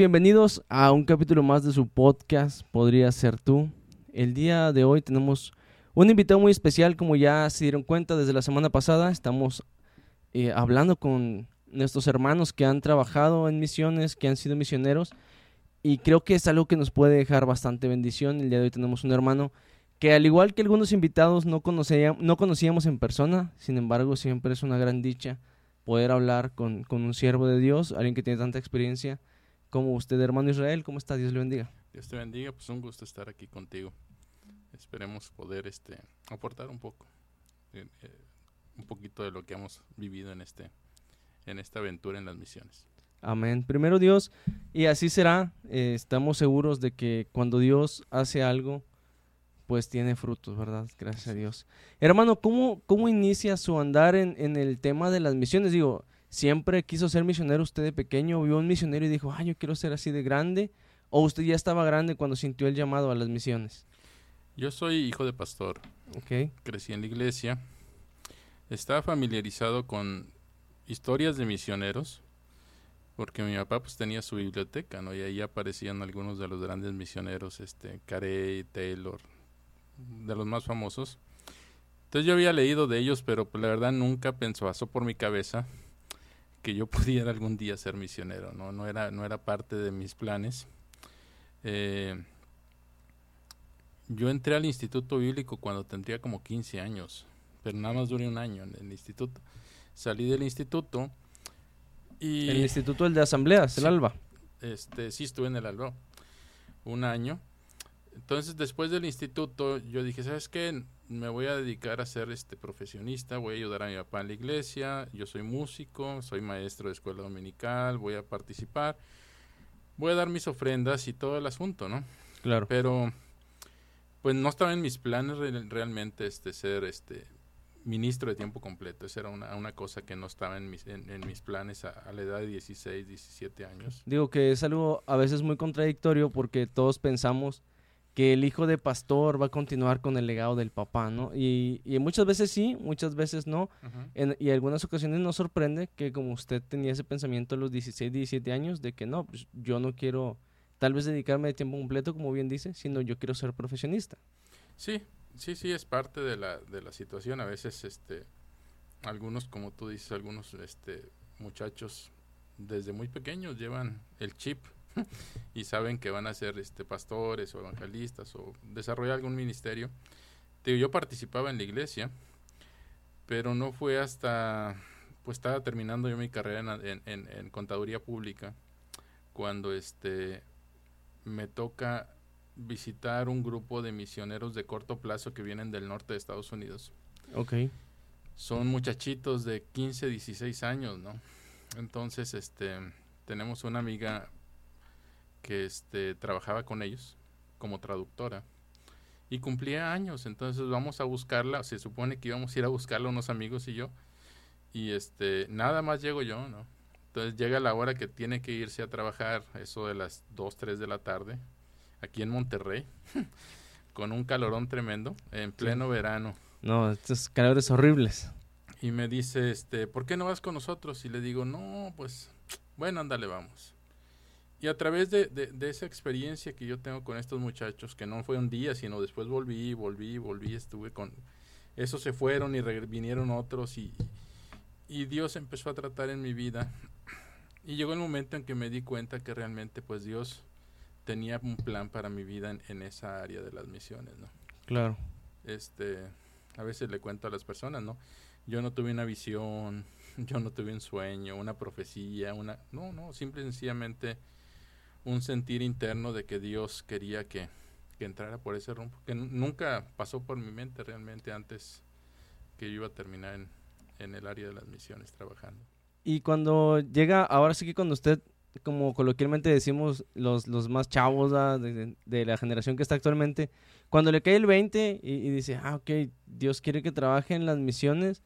bienvenidos a un capítulo más de su podcast, Podría ser tú. El día de hoy tenemos un invitado muy especial, como ya se dieron cuenta desde la semana pasada, estamos eh, hablando con nuestros hermanos que han trabajado en misiones, que han sido misioneros, y creo que es algo que nos puede dejar bastante bendición. El día de hoy tenemos un hermano que al igual que algunos invitados no, no conocíamos en persona, sin embargo siempre es una gran dicha poder hablar con, con, un siervo de Dios, alguien que tiene tanta experiencia como usted, hermano Israel. ¿Cómo está? Dios le bendiga. Dios te bendiga, pues un gusto estar aquí contigo. Esperemos poder este, aportar un poco, eh, eh, un poquito de lo que hemos vivido en, este, en esta aventura en las misiones. Amén. Primero Dios, y así será. Eh, estamos seguros de que cuando Dios hace algo, pues tiene frutos, ¿verdad? Gracias a Dios. Hermano, ¿cómo, cómo inicia su andar en, en, el tema de las misiones? Digo, siempre quiso ser misionero usted de pequeño, vio un misionero y dijo, ay, yo quiero ser así de grande. ¿O usted ya estaba grande cuando sintió el llamado a las misiones? Yo soy hijo de pastor. Okay. Crecí en la iglesia. Estaba familiarizado con historias de misioneros, porque mi papá pues tenía su biblioteca, ¿no? Y ahí aparecían algunos de los grandes misioneros, este, Carey, Taylor, de los más famosos. Entonces yo había leído de ellos, pero pues, la verdad nunca pensó, pasó por mi cabeza que yo pudiera algún día ser misionero, ¿no? No era, no era parte de mis planes. Eh, yo entré al Instituto Bíblico cuando tendría como 15 años, pero nada más duré un año en el instituto. Salí del instituto y... El instituto el de asambleas, el ALBA. Este, sí, estuve en el ALBA un año entonces, después del instituto, yo dije, ¿sabes qué? Me voy a dedicar a ser este profesionista, voy a ayudar a mi papá en la iglesia, yo soy músico, soy maestro de escuela dominical, voy a participar, voy a dar mis ofrendas y todo el asunto, ¿no? Claro. Pero, pues no estaba en mis planes realmente este ser este ministro de tiempo completo. Esa era una, una cosa que no estaba en mis, en, mis planes a, a, la edad de 16, 17 años. Digo que es algo a veces muy contradictorio porque todos pensamos que el hijo de pastor va a continuar con el legado del papá, ¿no? Y, y muchas veces sí, muchas veces no. en, y en algunas ocasiones nos sorprende que como usted tenía ese pensamiento a los 16, 17 años de que no, pues yo no quiero tal vez dedicarme de tiempo completo, como bien dice, sino yo quiero ser profesionista. Sí, sí, sí, es parte de la, de la situación. A veces, este, algunos, como tú dices, algunos este, muchachos desde muy pequeños llevan el chip y saben que van a ser este, pastores o evangelistas o desarrollar algún ministerio. yo participaba en la iglesia, pero no fue hasta, pues estaba terminando yo mi carrera en, en, contaduría pública, cuando este, me toca visitar un grupo de misioneros de corto plazo que vienen del norte de Estados Unidos. Ok. Son muchachitos de 15, 16 años, ¿no? Entonces, este, tenemos una amiga que este, trabajaba con ellos como traductora y cumplía años, entonces vamos a buscarla, se supone que íbamos a ir a buscarla unos amigos y yo, y este, nada más llego yo, ¿no? Entonces llega la hora que tiene que irse a trabajar, eso de las 2, 3 de la tarde, aquí en Monterrey, con un calorón tremendo, en pleno verano. No, estos calores horribles. Y me dice, este, ¿por qué no vas con nosotros? Y le digo, no, pues, bueno, ándale, vamos. Y a través de, de, esa experiencia que yo tengo con estos muchachos, que no fue un día, sino después volví, volví, volví, estuve con... Esos se fueron y vinieron otros y, y Dios empezó a tratar en mi vida. Y llegó el momento en que me di cuenta que realmente pues Dios tenía un plan para mi vida en, en esa área de las misiones, ¿no? Claro. Este, a veces le cuento a las personas, ¿no? Yo no tuve una visión, yo no tuve un sueño, una profecía, una... No, no, simple y sencillamente un sentir interno de que Dios quería que, que entrara por ese rumbo, que nunca pasó por mi mente realmente antes que yo iba a terminar en, en el área de las misiones trabajando. Y cuando llega, ahora sí que cuando usted, como coloquialmente decimos los, los más chavos de, de, la generación que está actualmente, cuando le cae el 20 y, dice, ah, ok, Dios quiere que trabaje en las misiones,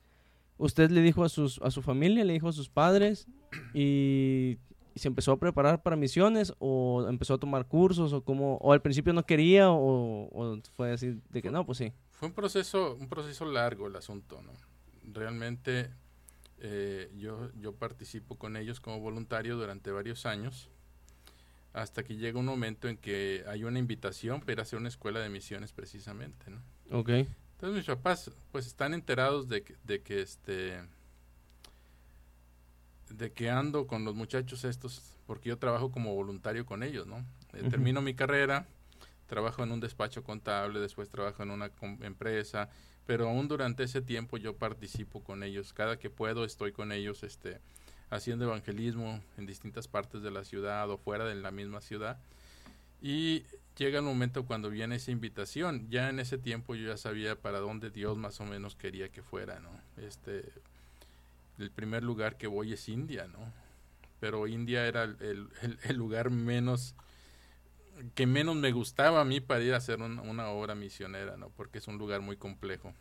usted le dijo a, sus, a su familia, le dijo a sus padres y y se empezó a preparar para misiones o empezó a tomar cursos o como o al principio no quería o, fue así de que no pues sí fue un proceso un proceso largo el asunto no realmente eh, yo yo participo con ellos como voluntario durante varios años hasta que llega un momento en que hay una invitación para ir a hacer una escuela de misiones precisamente, ¿no? Ok. Entonces mis papás pues están enterados de que, de que este de que ando con los muchachos estos porque yo trabajo como voluntario con ellos, ¿no? Eh. Termino mi carrera, trabajo en un despacho contable, después trabajo en una empresa, pero aún durante ese tiempo yo participo con ellos, cada que puedo estoy con ellos este haciendo evangelismo en distintas partes de la ciudad o fuera de la misma ciudad. Y llega el momento cuando viene esa invitación. Ya en ese tiempo yo ya sabía para dónde Dios más o menos quería que fuera, ¿no? Este, el primer lugar que voy es India, ¿no? Pero India era el, el- lugar menos que menos me gustaba a mí para ir a hacer un- una obra misionera, ¿no? Porque es un lugar muy complejo.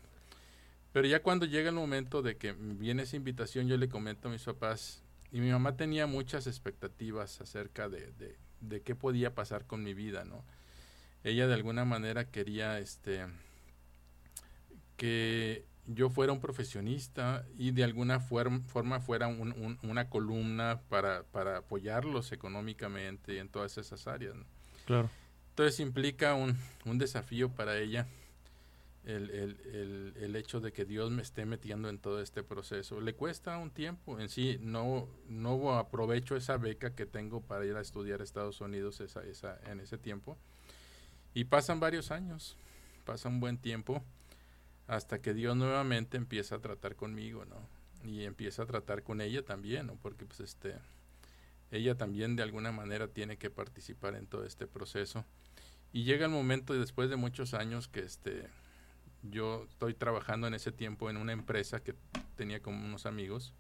Pero ya cuando llega el momento de que viene esa invitación, yo le comento a mis papás, y mi mamá tenía muchas expectativas acerca de, de, de qué podía pasar con mi vida, ¿no? Ella de alguna manera quería este que yo fuera un profesionista y de alguna forma fuera un- un- una columna para, para apoyarlos económicamente en todas esas áreas. ¿no? Claro. Entonces implica un, un desafío para ella el, el, el, el hecho de que Dios me esté metiendo en todo este proceso. Le cuesta un tiempo en sí, no, no aprovecho esa beca que tengo para ir a estudiar a Estados Unidos esa, esa, en ese tiempo. Y pasan varios años, pasa un buen tiempo, hasta que Dios nuevamente empieza a tratar conmigo, ¿no? Y empieza a tratar con ella también, ¿no? Porque pues este, ella también de alguna manera tiene que participar en todo este proceso. Y llega el momento después de muchos años que este yo estoy trabajando en ese tiempo en una empresa que tenía como unos amigos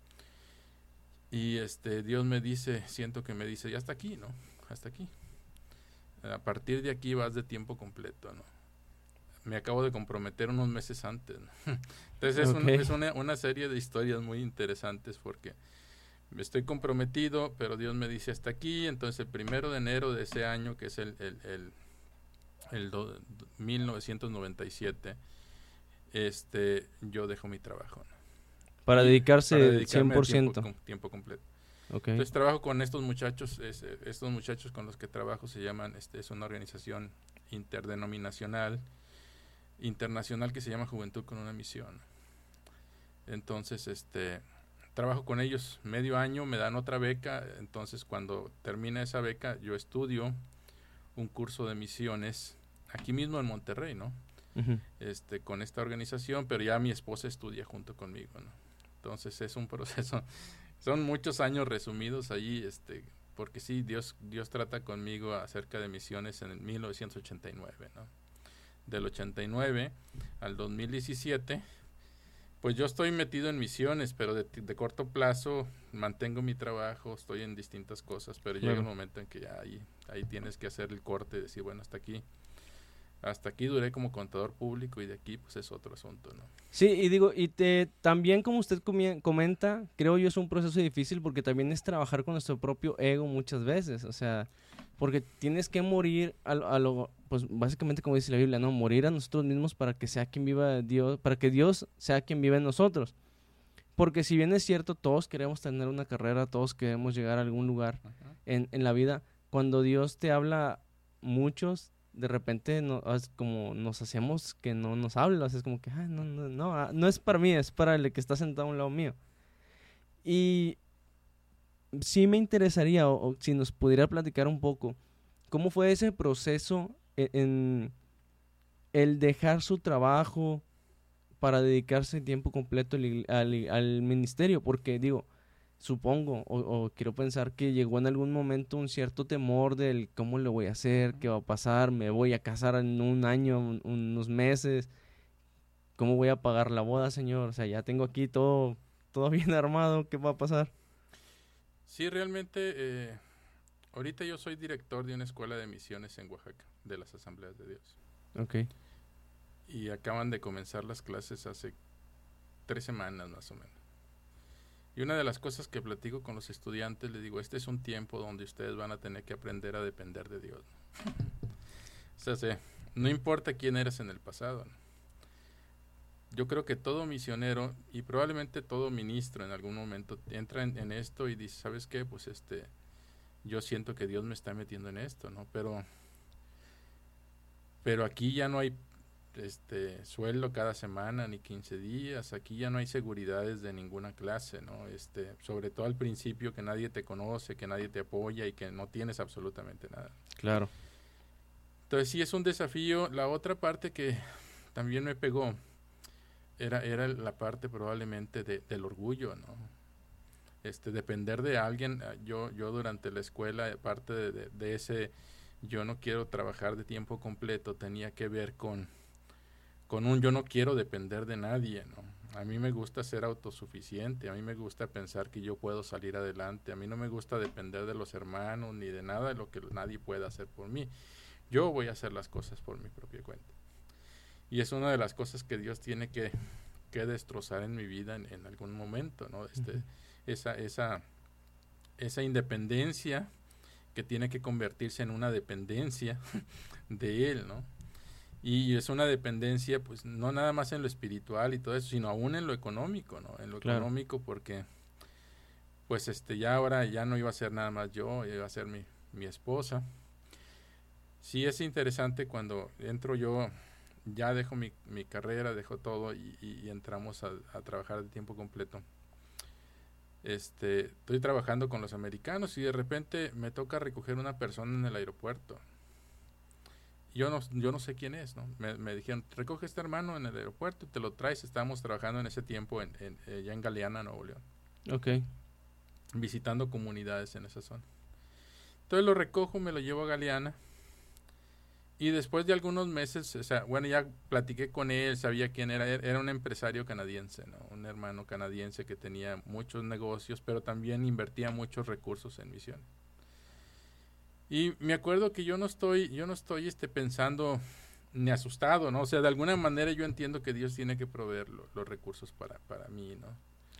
y este Dios me dice, siento que me dice, ya hasta aquí, ¿no? Hasta aquí. A partir de aquí vas de tiempo completo, ¿no? Me acabo de comprometer unos meses antes. Entonces es, un- es una, una serie de historias muy interesantes porque estoy comprometido, pero Dios me dice hasta aquí, entonces el primero de enero de ese año, que es el, el, el, el do- 1997, este, yo dejo mi trabajo. ¿no? Para dedicarse para dedicarme a 100%. Tiempo, com- tiempo completo. Ok. Entonces trabajo con estos muchachos, es, estos muchachos con los que trabajo se llaman, este, es una organización interdenominacional, internacional que se llama Juventud con una Misión. Entonces, este, trabajo con ellos medio año, me dan otra beca, entonces cuando termina esa beca yo estudio un curso de misiones aquí mismo en Monterrey, ¿no? Este, con esta organización, pero ya mi esposa estudia junto conmigo, ¿no? Entonces es un proceso, son muchos años resumidos allí, este, porque sí, Dios, Dios trata conmigo acerca de misiones en el 1989, ¿no? Del 89 al 2017, pues yo estoy metido en misiones, pero de, de corto plazo mantengo mi trabajo, estoy en distintas cosas, pero llega un momento en que ya ahí, ahí tienes que hacer el corte y decir, bueno, hasta aquí hasta aquí duré como contador público y de aquí pues es otro asunto, ¿no? Sí, y digo, y te, también como usted comenta, creo yo es un proceso difícil porque también es trabajar con nuestro propio ego muchas veces, o sea, porque tienes que morir a, a lo, pues básicamente como dice la Biblia, ¿no? Morir a nosotros mismos para que sea quien viva Dios, para que Dios sea quien viva en nosotros. Porque si bien es cierto, todos queremos tener una carrera, todos queremos llegar a algún lugar en, en la vida, cuando Dios te habla muchos, de repente no, es como nos hacemos que no nos habla, o sea, es como que, "Ay, no, no, no, ah, no es para mí, es para el que está sentado a un lado mío. Y sí me interesaría, o, si nos pudiera platicar un poco, ¿cómo fue ese proceso e- en, el dejar su trabajo para dedicarse tiempo completo al, al- ministerio? Porque digo, supongo o, quiero pensar que llegó en algún momento un cierto temor del cómo lo voy a hacer, qué va a pasar, me voy a casar en un año, un- unos meses, cómo voy a pagar la boda, señor, o sea, ya tengo aquí todo, todo bien armado, ¿qué va a pasar? Sí, realmente, eh, ahorita yo soy director de una escuela de misiones en Oaxaca, de las Asambleas de Dios. Ok, Y acaban de comenzar las clases hace tres semanas más o menos. Y una de las cosas que platico con los estudiantes, les digo, este es un tiempo donde ustedes van a tener que aprender a depender de Dios. o sea, no importa quién eres en el pasado. ¿no? Yo creo que todo misionero y probablemente todo ministro en algún momento entra en, en esto y dice, ¿sabes qué? Pues este, yo siento que Dios me está metiendo en esto, ¿no? Pero, pero aquí ya no hay este sueldo cada semana ni 15 días, aquí ya no hay seguridades de ninguna clase, ¿no? Este, sobre todo al principio que nadie te conoce, que nadie te apoya y que no tienes absolutamente nada. Claro. Entonces sí es un desafío. La otra parte que también me pegó era, era la parte probablemente de, del orgullo, ¿no? Este, depender de alguien. Ah, yo, yo durante la escuela, parte de, de ese yo no quiero trabajar de tiempo completo, tenía que ver con con un yo no quiero depender de nadie, ¿no? A mí me gusta ser autosuficiente, a mí me gusta pensar que yo puedo salir adelante, a mí no me gusta depender de los hermanos ni de nada de lo que nadie pueda hacer por mí. Yo voy a hacer las cosas por mi propia cuenta. Y es una de las cosas que Dios tiene que, que destrozar en mi vida en, algún momento, ¿no? Este, esa, esa, esa independencia que tiene que convertirse en una dependencia de Él, ¿no? Y es una dependencia, pues, no nada más en lo espiritual y todo eso, sino aún en lo económico, ¿no? En lo económico porque, pues, este, ya ahora ya no iba a ser nada más yo, iba a ser mi, mi esposa. Sí es interesante cuando entro yo, ya dejo mi, mi carrera, dejo todo y, y, entramos a, a, trabajar de tiempo completo. Este, estoy trabajando con los americanos y de repente me toca recoger una persona en el aeropuerto yo no, yo no sé quién es, ¿no? Me, dijeron, recoge este hermano en el aeropuerto y te lo traes. Estábamos trabajando en ese tiempo en, en, eh, ya en Galeana, Nuevo León. Ok. Visitando comunidades en esa zona. Entonces lo recojo, me lo llevo a Galeana. Y después de algunos meses, o sea, bueno, ya platiqué con él, sabía quién era. Era un empresario canadiense, ¿no? Un hermano canadiense que tenía muchos negocios, pero también invertía muchos recursos en misiones. Y me acuerdo que yo no estoy, yo no estoy este, pensando ni asustado, ¿no? O sea, de alguna manera yo entiendo que Dios tiene que proveer los recursos para, para mí, ¿no?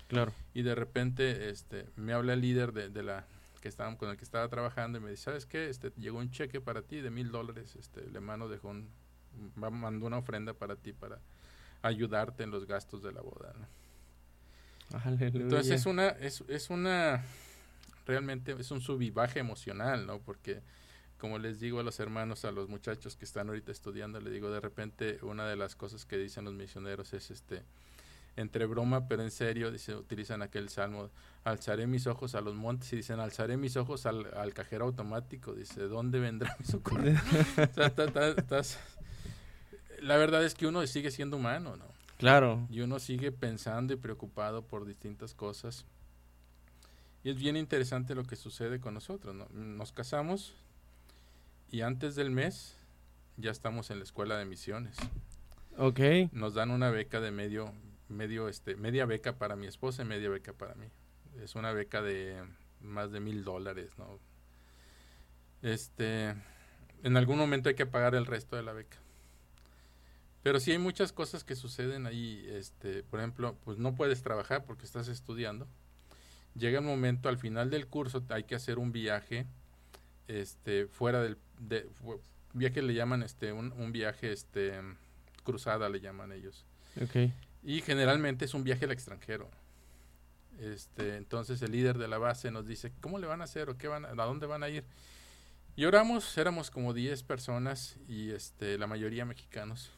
Claro. Y de repente este, me habla el líder de, de la que estaba, con el que estaba trabajando y me dice, ¿sabes qué? Este, llegó un cheque para ti de mil dólares, este, el hermano dejó un, mandó una ofrenda para ti para ayudarte en los gastos de la boda, ¿no? Aleluya. Entonces es una, es, es una realmente es un subivaje emocional, ¿no? Porque como les digo a los hermanos, a los muchachos que están ahorita estudiando, le digo de repente una de las cosas que dicen los misioneros es este entre broma pero en serio dice utilizan aquel salmo alzaré mis ojos a los montes y dicen alzaré mis ojos al, al cajero automático dice dónde vendrá mi socorro la verdad es que uno sigue siendo humano no claro y uno sigue pensando y preocupado por distintas cosas y es bien interesante lo que sucede con nosotros. ¿no? Nos casamos y antes del mes ya estamos en la escuela de misiones. Ok. Nos dan una beca de medio, medio, este, media beca para mi esposa y media beca para mí. Es una beca de más de mil dólares, ¿no? Este, en algún momento hay que pagar el resto de la beca. Pero sí hay muchas cosas que suceden ahí, este, por ejemplo, pues no puedes trabajar porque estás estudiando llega el momento al final del curso hay que hacer un viaje este fuera del de, viaje le llaman este un, un, viaje este cruzada le llaman ellos okay. Y generalmente es un viaje al extranjero este entonces el líder de la base nos dice cómo le van a hacer o qué van a, a dónde van a ir y oramos éramos como 10 personas y este la mayoría mexicanos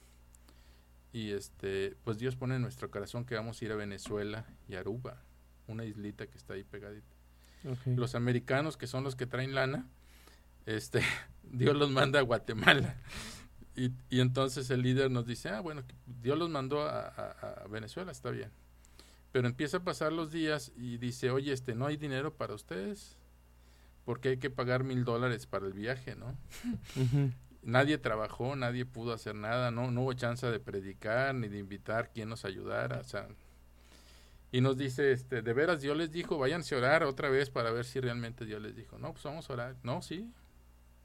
y este pues Dios pone en nuestro corazón que vamos a ir a Venezuela y Aruba una islita que está ahí pegadita. Okay. Los americanos, que son los que traen lana, este, Dios los manda a Guatemala. Y, y, entonces el líder nos dice, ah, bueno, Dios los mandó a, a, a, Venezuela, está bien. Pero empieza a pasar los días y dice, oye, este, no hay dinero para ustedes, porque hay que pagar mil dólares para el viaje, ¿no? Uh -huh. Nadie trabajó, nadie pudo hacer nada, no, no hubo chance de predicar ni de invitar quien nos ayudara, o sea, y nos dice, este, de veras, Dios les dijo, váyanse a orar otra vez para ver si realmente Dios les dijo. No, pues vamos a orar. No, sí,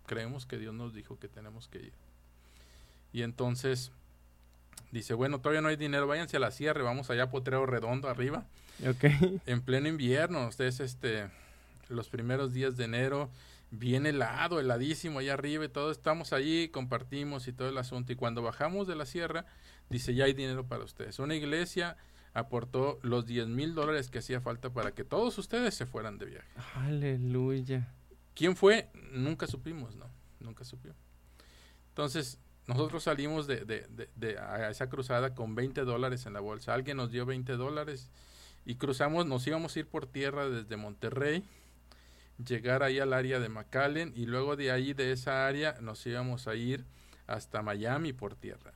creemos que Dios nos dijo que tenemos que ir. Y entonces dice, bueno, todavía no hay dinero, váyanse a la sierra, vamos allá a Potrero Redondo arriba. Okay. En pleno invierno, ustedes, este, los primeros días de enero, bien helado, heladísimo allá arriba y todo, estamos allí, compartimos y todo el asunto. Y cuando bajamos de la sierra, dice, ya hay dinero para ustedes. Una iglesia aportó los 10 mil dólares que hacía falta para que todos ustedes se fueran de viaje. Aleluya. ¿Quién fue? Nunca supimos, ¿no? Nunca supimos. Entonces, nosotros salimos de, de, de, a esa cruzada con 20 dólares en la bolsa. Alguien nos dio 20 dólares y cruzamos, nos íbamos a ir por tierra desde Monterrey, llegar ahí al área de McAllen y luego de ahí, de esa área, nos íbamos a ir hasta Miami por tierra.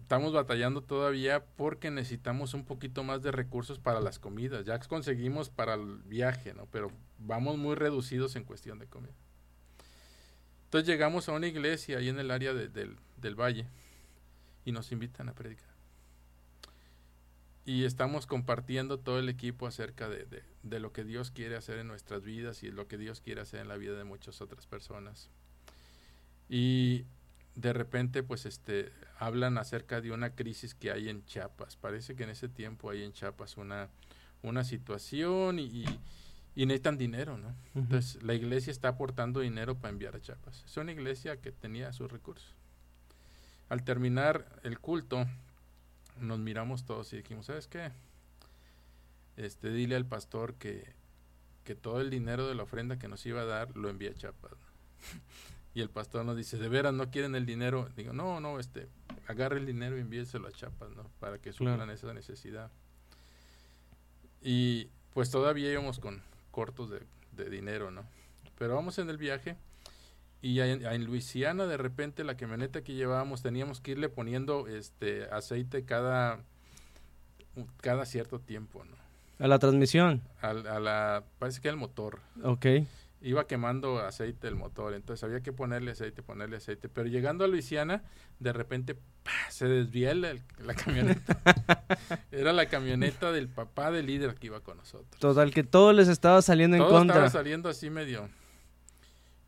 Estamos batallando todavía porque necesitamos un poquito más de recursos para las comidas. Ya conseguimos para el viaje, ¿no? Pero vamos muy reducidos en cuestión de comida. Entonces llegamos a una iglesia ahí en el área del, del valle y nos invitan a predicar. Y estamos compartiendo todo el equipo acerca de, de, lo que Dios quiere hacer en nuestras vidas y lo que Dios quiere hacer en la vida de muchas otras personas. Y de repente, pues, este, hablan acerca de una crisis que hay en Chiapas. Parece que en ese tiempo hay en Chiapas una, una situación y necesitan dinero, ¿no? Entonces la iglesia está aportando dinero para enviar a Chiapas. Es una iglesia que tenía sus recursos. Al terminar el culto, nos miramos todos y dijimos, ¿sabes qué? Este, dile al pastor que, que todo el dinero de la ofrenda que nos iba a dar lo envía a Chiapas. y el pastor nos dice, ¿de veras no quieren el dinero? Digo, no, no, este, agarre el dinero y envíeselo a Chiapas, ¿no? Para que suplan esa necesidad. Y pues todavía íbamos con, cortos de, de dinero, ¿no? Pero vamos en el viaje y en, en, Luisiana de repente la camioneta que llevábamos teníamos que irle poniendo este aceite cada cada cierto tiempo, ¿no? A la transmisión. A, a la parece que el motor. Ok. Iba quemando aceite el motor, entonces había que ponerle aceite, ponerle aceite. Pero llegando a Luisiana, de repente ¡pah! se desvía la, la camioneta. Era la camioneta del papá del líder que iba con nosotros. Total, que todo les estaba saliendo todo en contra. estaba saliendo así medio.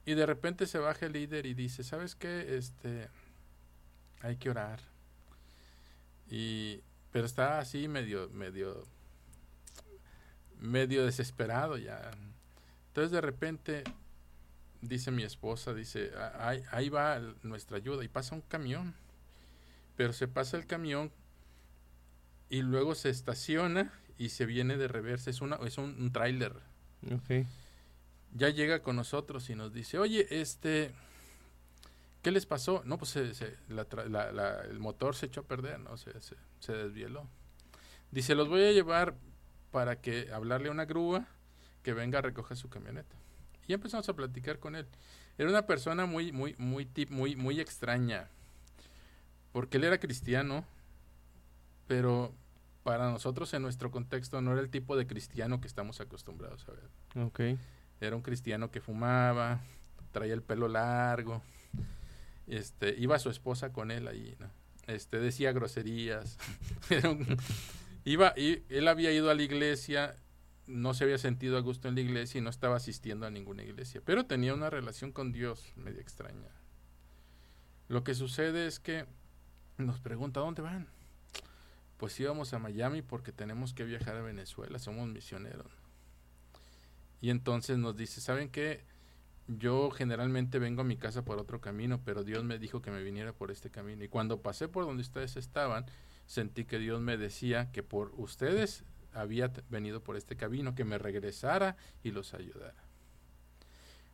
Y de repente se baja el líder y dice, ¿sabes qué? Este, hay que orar. Y, pero está así medio, medio, medio desesperado ya. Entonces de repente dice mi esposa, dice, ahí, ahí va nuestra ayuda y pasa un camión pero se pasa el camión y luego se estaciona y se viene de reversa. Es, una, es un, un tráiler. Okay. Ya llega con nosotros y nos dice, oye, este, ¿qué les pasó? No, pues se, se, la, la, la, el motor se echó a perder, ¿no? Se, se, desvieló. Dice, los voy a llevar para que hablarle a una grúa que venga a recoger su camioneta. Y empezamos a platicar con él. Era una persona muy, muy, muy, tip, muy, muy extraña porque él era cristiano, pero para nosotros en nuestro contexto no era el tipo de cristiano que estamos acostumbrados a ver. Okay. Era un cristiano que fumaba, traía el pelo largo, este, iba su esposa con él ahí, ¿no? este, decía groserías, un, iba, y, él había ido a la iglesia, no se había sentido a gusto en la iglesia y no estaba asistiendo a ninguna iglesia, pero tenía una relación con Dios media extraña. Lo que sucede es que nos pregunta, ¿dónde van? Pues íbamos a Miami porque tenemos que viajar a Venezuela, somos misioneros. Y entonces nos dice, ¿saben qué? Yo generalmente vengo a mi casa por otro camino, pero Dios me dijo que me viniera por este camino. Y cuando pasé por donde ustedes estaban, sentí que Dios me decía que por ustedes había venido por este camino, que me regresara y los ayudara.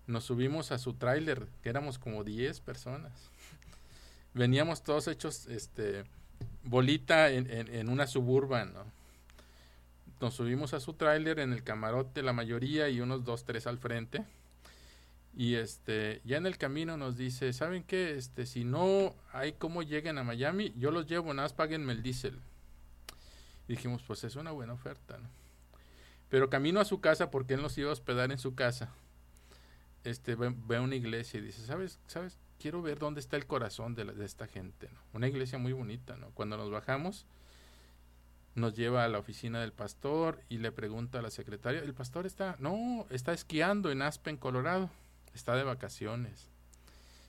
Nos subimos a su tráiler, que éramos como 10 personas veníamos todos hechos este bolita en, una suburban, ¿no? Nos subimos a su tráiler en el camarote la mayoría y unos dos, tres al frente. Y este, ya en el camino nos dice, ¿saben qué? Este, si no hay cómo lleguen a Miami, yo los llevo, nada más páguenme el diésel. Dijimos, pues es una buena oferta, ¿no? Pero camino a su casa, porque él nos iba a hospedar en su casa, este, ve, una iglesia y dice, ¿sabes? ¿Sabes? quiero ver dónde está el corazón de, de esta gente. ¿no? Una iglesia muy bonita, ¿no? Cuando nos bajamos, nos lleva a la oficina del pastor y le pregunta a la secretaria, el pastor está, no, está esquiando en Aspen, Colorado, está de vacaciones.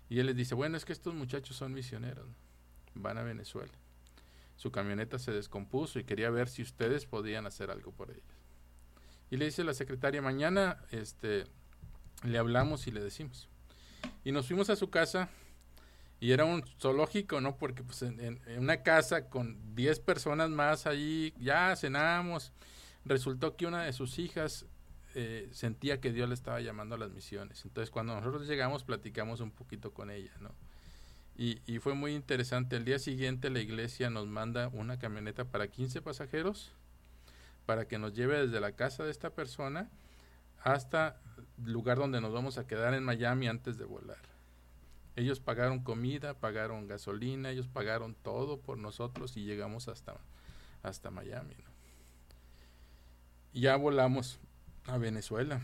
Y él les dice, bueno, es que estos muchachos son misioneros, van a Venezuela. Su camioneta se descompuso y quería ver si ustedes podían hacer algo por ellos. Y le dice la secretaria, mañana este, le hablamos y le decimos. Y nos fuimos a su casa y era un zoológico, ¿no? Porque pues en, una casa con 10 personas más ahí, ya cenamos. Resultó que una de sus hijas eh, sentía que Dios le estaba llamando a las misiones. Entonces cuando nosotros llegamos platicamos un poquito con ella, ¿no? Y, y, fue muy interesante. El día siguiente la iglesia nos manda una camioneta para 15 pasajeros para que nos lleve desde la casa de esta persona hasta el lugar donde nos vamos a quedar en Miami antes de volar. Ellos pagaron comida, pagaron gasolina, ellos pagaron todo por nosotros y llegamos hasta, hasta Miami. ¿no? ya volamos a Venezuela.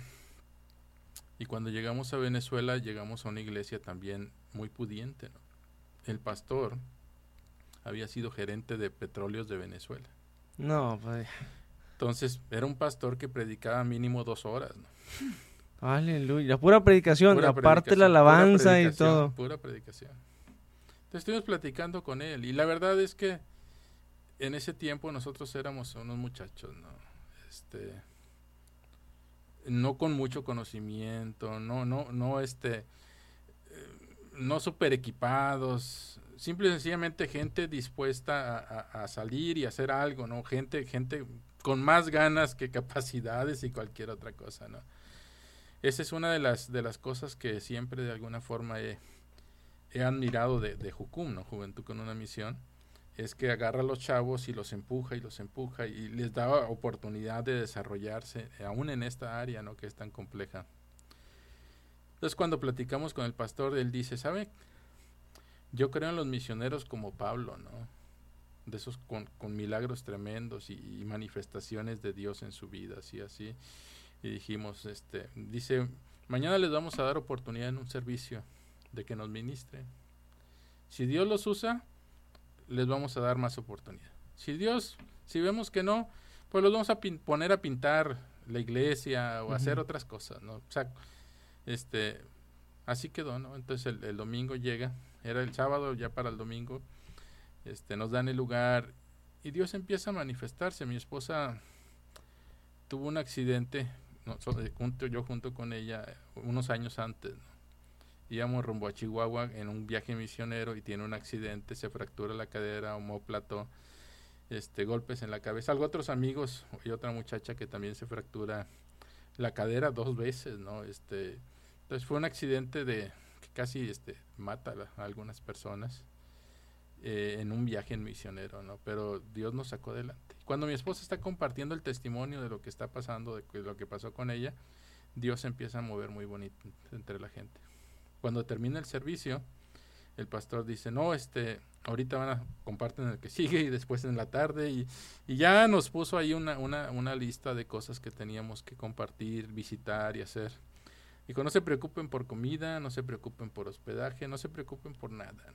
Y cuando llegamos a Venezuela, llegamos a una iglesia también muy pudiente. El pastor había sido gerente de petróleos de Venezuela. No, pues. Entonces, era un pastor que predicaba mínimo dos horas. ¿no? Aleluya. Pura predicación, aparte la alabanza y todo. Pura predicación. Entonces, estuvimos platicando con él. Y la verdad es que en ese tiempo nosotros éramos unos muchachos, ¿no? Este no con mucho conocimiento, no, no, no, este, no super equipados, simple y sencillamente gente dispuesta a, salir y hacer algo, ¿no? Gente, gente con más ganas que capacidades y cualquier otra cosa, ¿no? Esa es una de las, de las cosas que siempre de alguna forma he, he admirado de, de Jucum, ¿no? Juventud con una misión es que agarra a los chavos y los empuja y los empuja y les da oportunidad de desarrollarse, aún en esta área, ¿no? Que es tan compleja. Entonces, cuando platicamos con el pastor, él dice, ¿sabe? Yo creo en los misioneros como Pablo, ¿no? De esos con, con milagros tremendos y, y, manifestaciones de Dios en su vida, así, así. Y dijimos, este, dice, mañana les vamos a dar oportunidad en un servicio de que nos ministren. Si Dios los usa, les vamos a dar más oportunidad. Si Dios, si vemos que no, pues los vamos a poner a pintar la iglesia o hacer otras cosas, ¿no? O sea, este, así quedó, ¿no? Entonces el, domingo llega, era el sábado, ya para el domingo, este, nos dan el lugar y Dios empieza a manifestarse. Mi esposa tuvo un accidente, junto, yo junto con ella, unos años antes, ¿no? íbamos rumbo a Chihuahua en un viaje misionero y tiene un accidente, se fractura la cadera, homóplato, este, golpes en la cabeza. Algo otros amigos y otra muchacha que también se fractura la cadera dos veces, ¿no? Este, entonces fue un accidente de que casi este, mata a, algunas personas eh, en un viaje en misionero, ¿no? Pero Dios nos sacó adelante. Cuando mi esposa está compartiendo el testimonio de lo que está pasando, de lo que pasó con ella, Dios empieza a mover muy bonito entre la gente cuando termina el servicio, el pastor dice, no, este, ahorita van a comparten el que sigue y después en la tarde y, y ya nos puso ahí una, una, una, lista de cosas que teníamos que compartir, visitar y hacer. Dijo, no se preocupen por comida, no se preocupen por hospedaje, no se preocupen por nada.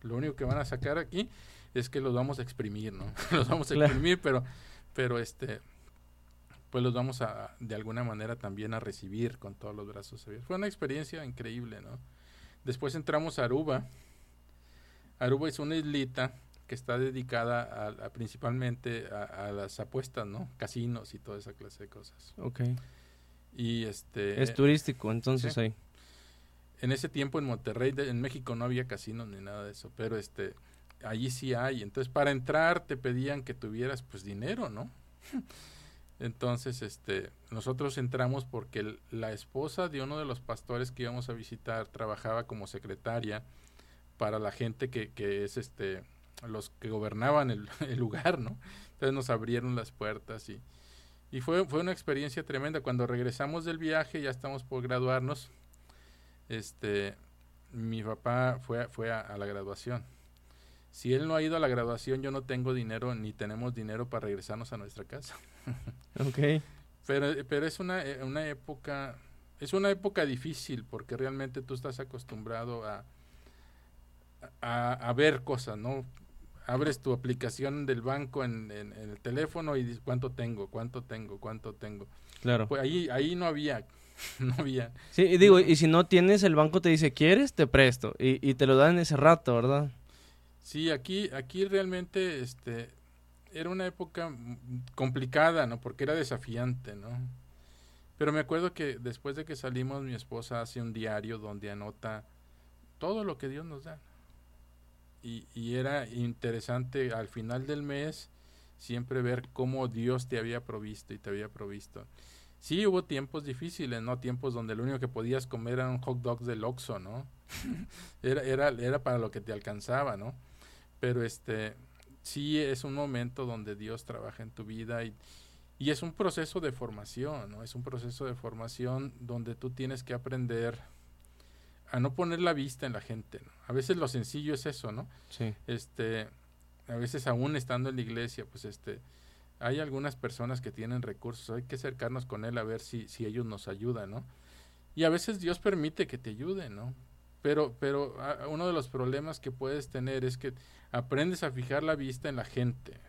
Lo único que van a sacar aquí es que los vamos a exprimir, ¿no? los vamos a exprimir, pero, pero este, pues los vamos a, de alguna manera también a recibir con todos los brazos abiertos. Fue una experiencia increíble, ¿no? Después entramos a Aruba. Aruba es una islita que está dedicada a, principalmente a, las apuestas, ¿no? Casinos y toda esa clase de cosas. Ok. Y este... Es turístico, entonces ahí. En ese tiempo en Monterrey, en México no había casinos ni nada de eso, pero este, allí sí hay. Entonces para entrar te pedían que tuvieras pues dinero, ¿no? Entonces, este, nosotros entramos porque la esposa de uno de los pastores que íbamos a visitar trabajaba como secretaria para la gente que, que es este, los que gobernaban el, el, lugar, ¿no? Entonces nos abrieron las puertas y, y fue, fue una experiencia tremenda. Cuando regresamos del viaje, ya estamos por graduarnos, este, mi papá fue, fue a, a la graduación si él no ha ido a la graduación, yo no tengo dinero ni tenemos dinero para regresarnos a nuestra casa. ok. Pero, pero es una, eh, una época, es una época difícil porque realmente tú estás acostumbrado a, a, a ver cosas, ¿no? Abres tu aplicación del banco en, en, en, el teléfono y dices cuánto tengo, cuánto tengo, cuánto tengo. Claro. Pues ahí, ahí no había, no había. Sí, y digo, y si no tienes, el banco te dice, ¿quieres? Te presto. Y, y te lo dan en ese rato, ¿verdad? Sí, aquí, aquí realmente este, era una época complicada, ¿no? Porque era desafiante, ¿no? Pero me acuerdo que después de que salimos, mi esposa hace un diario donde anota todo lo que Dios nos da. Y, y era interesante al final del mes siempre ver cómo Dios te había provisto y te había provisto. sí hubo tiempos difíciles, ¿no? Tiempos donde lo único que podías comer eran hot dogs del Oxxo, ¿no? era, era, era para lo que te alcanzaba, ¿no? Pero este, sí es un momento donde Dios trabaja en tu vida y, y es un proceso de formación, ¿no? Es un proceso de formación donde tú tienes que aprender a no poner la vista en la gente, ¿no? A veces lo sencillo es eso, ¿no? Sí. Este, a veces aún estando en la iglesia, pues este, hay algunas personas que tienen recursos, hay que acercarnos con él a ver si, si ellos nos ayudan, ¿no? Y a veces Dios permite que te ayuden, ¿no? Pero, pero uno de los problemas que puedes tener es que aprendes a fijar la vista en la gente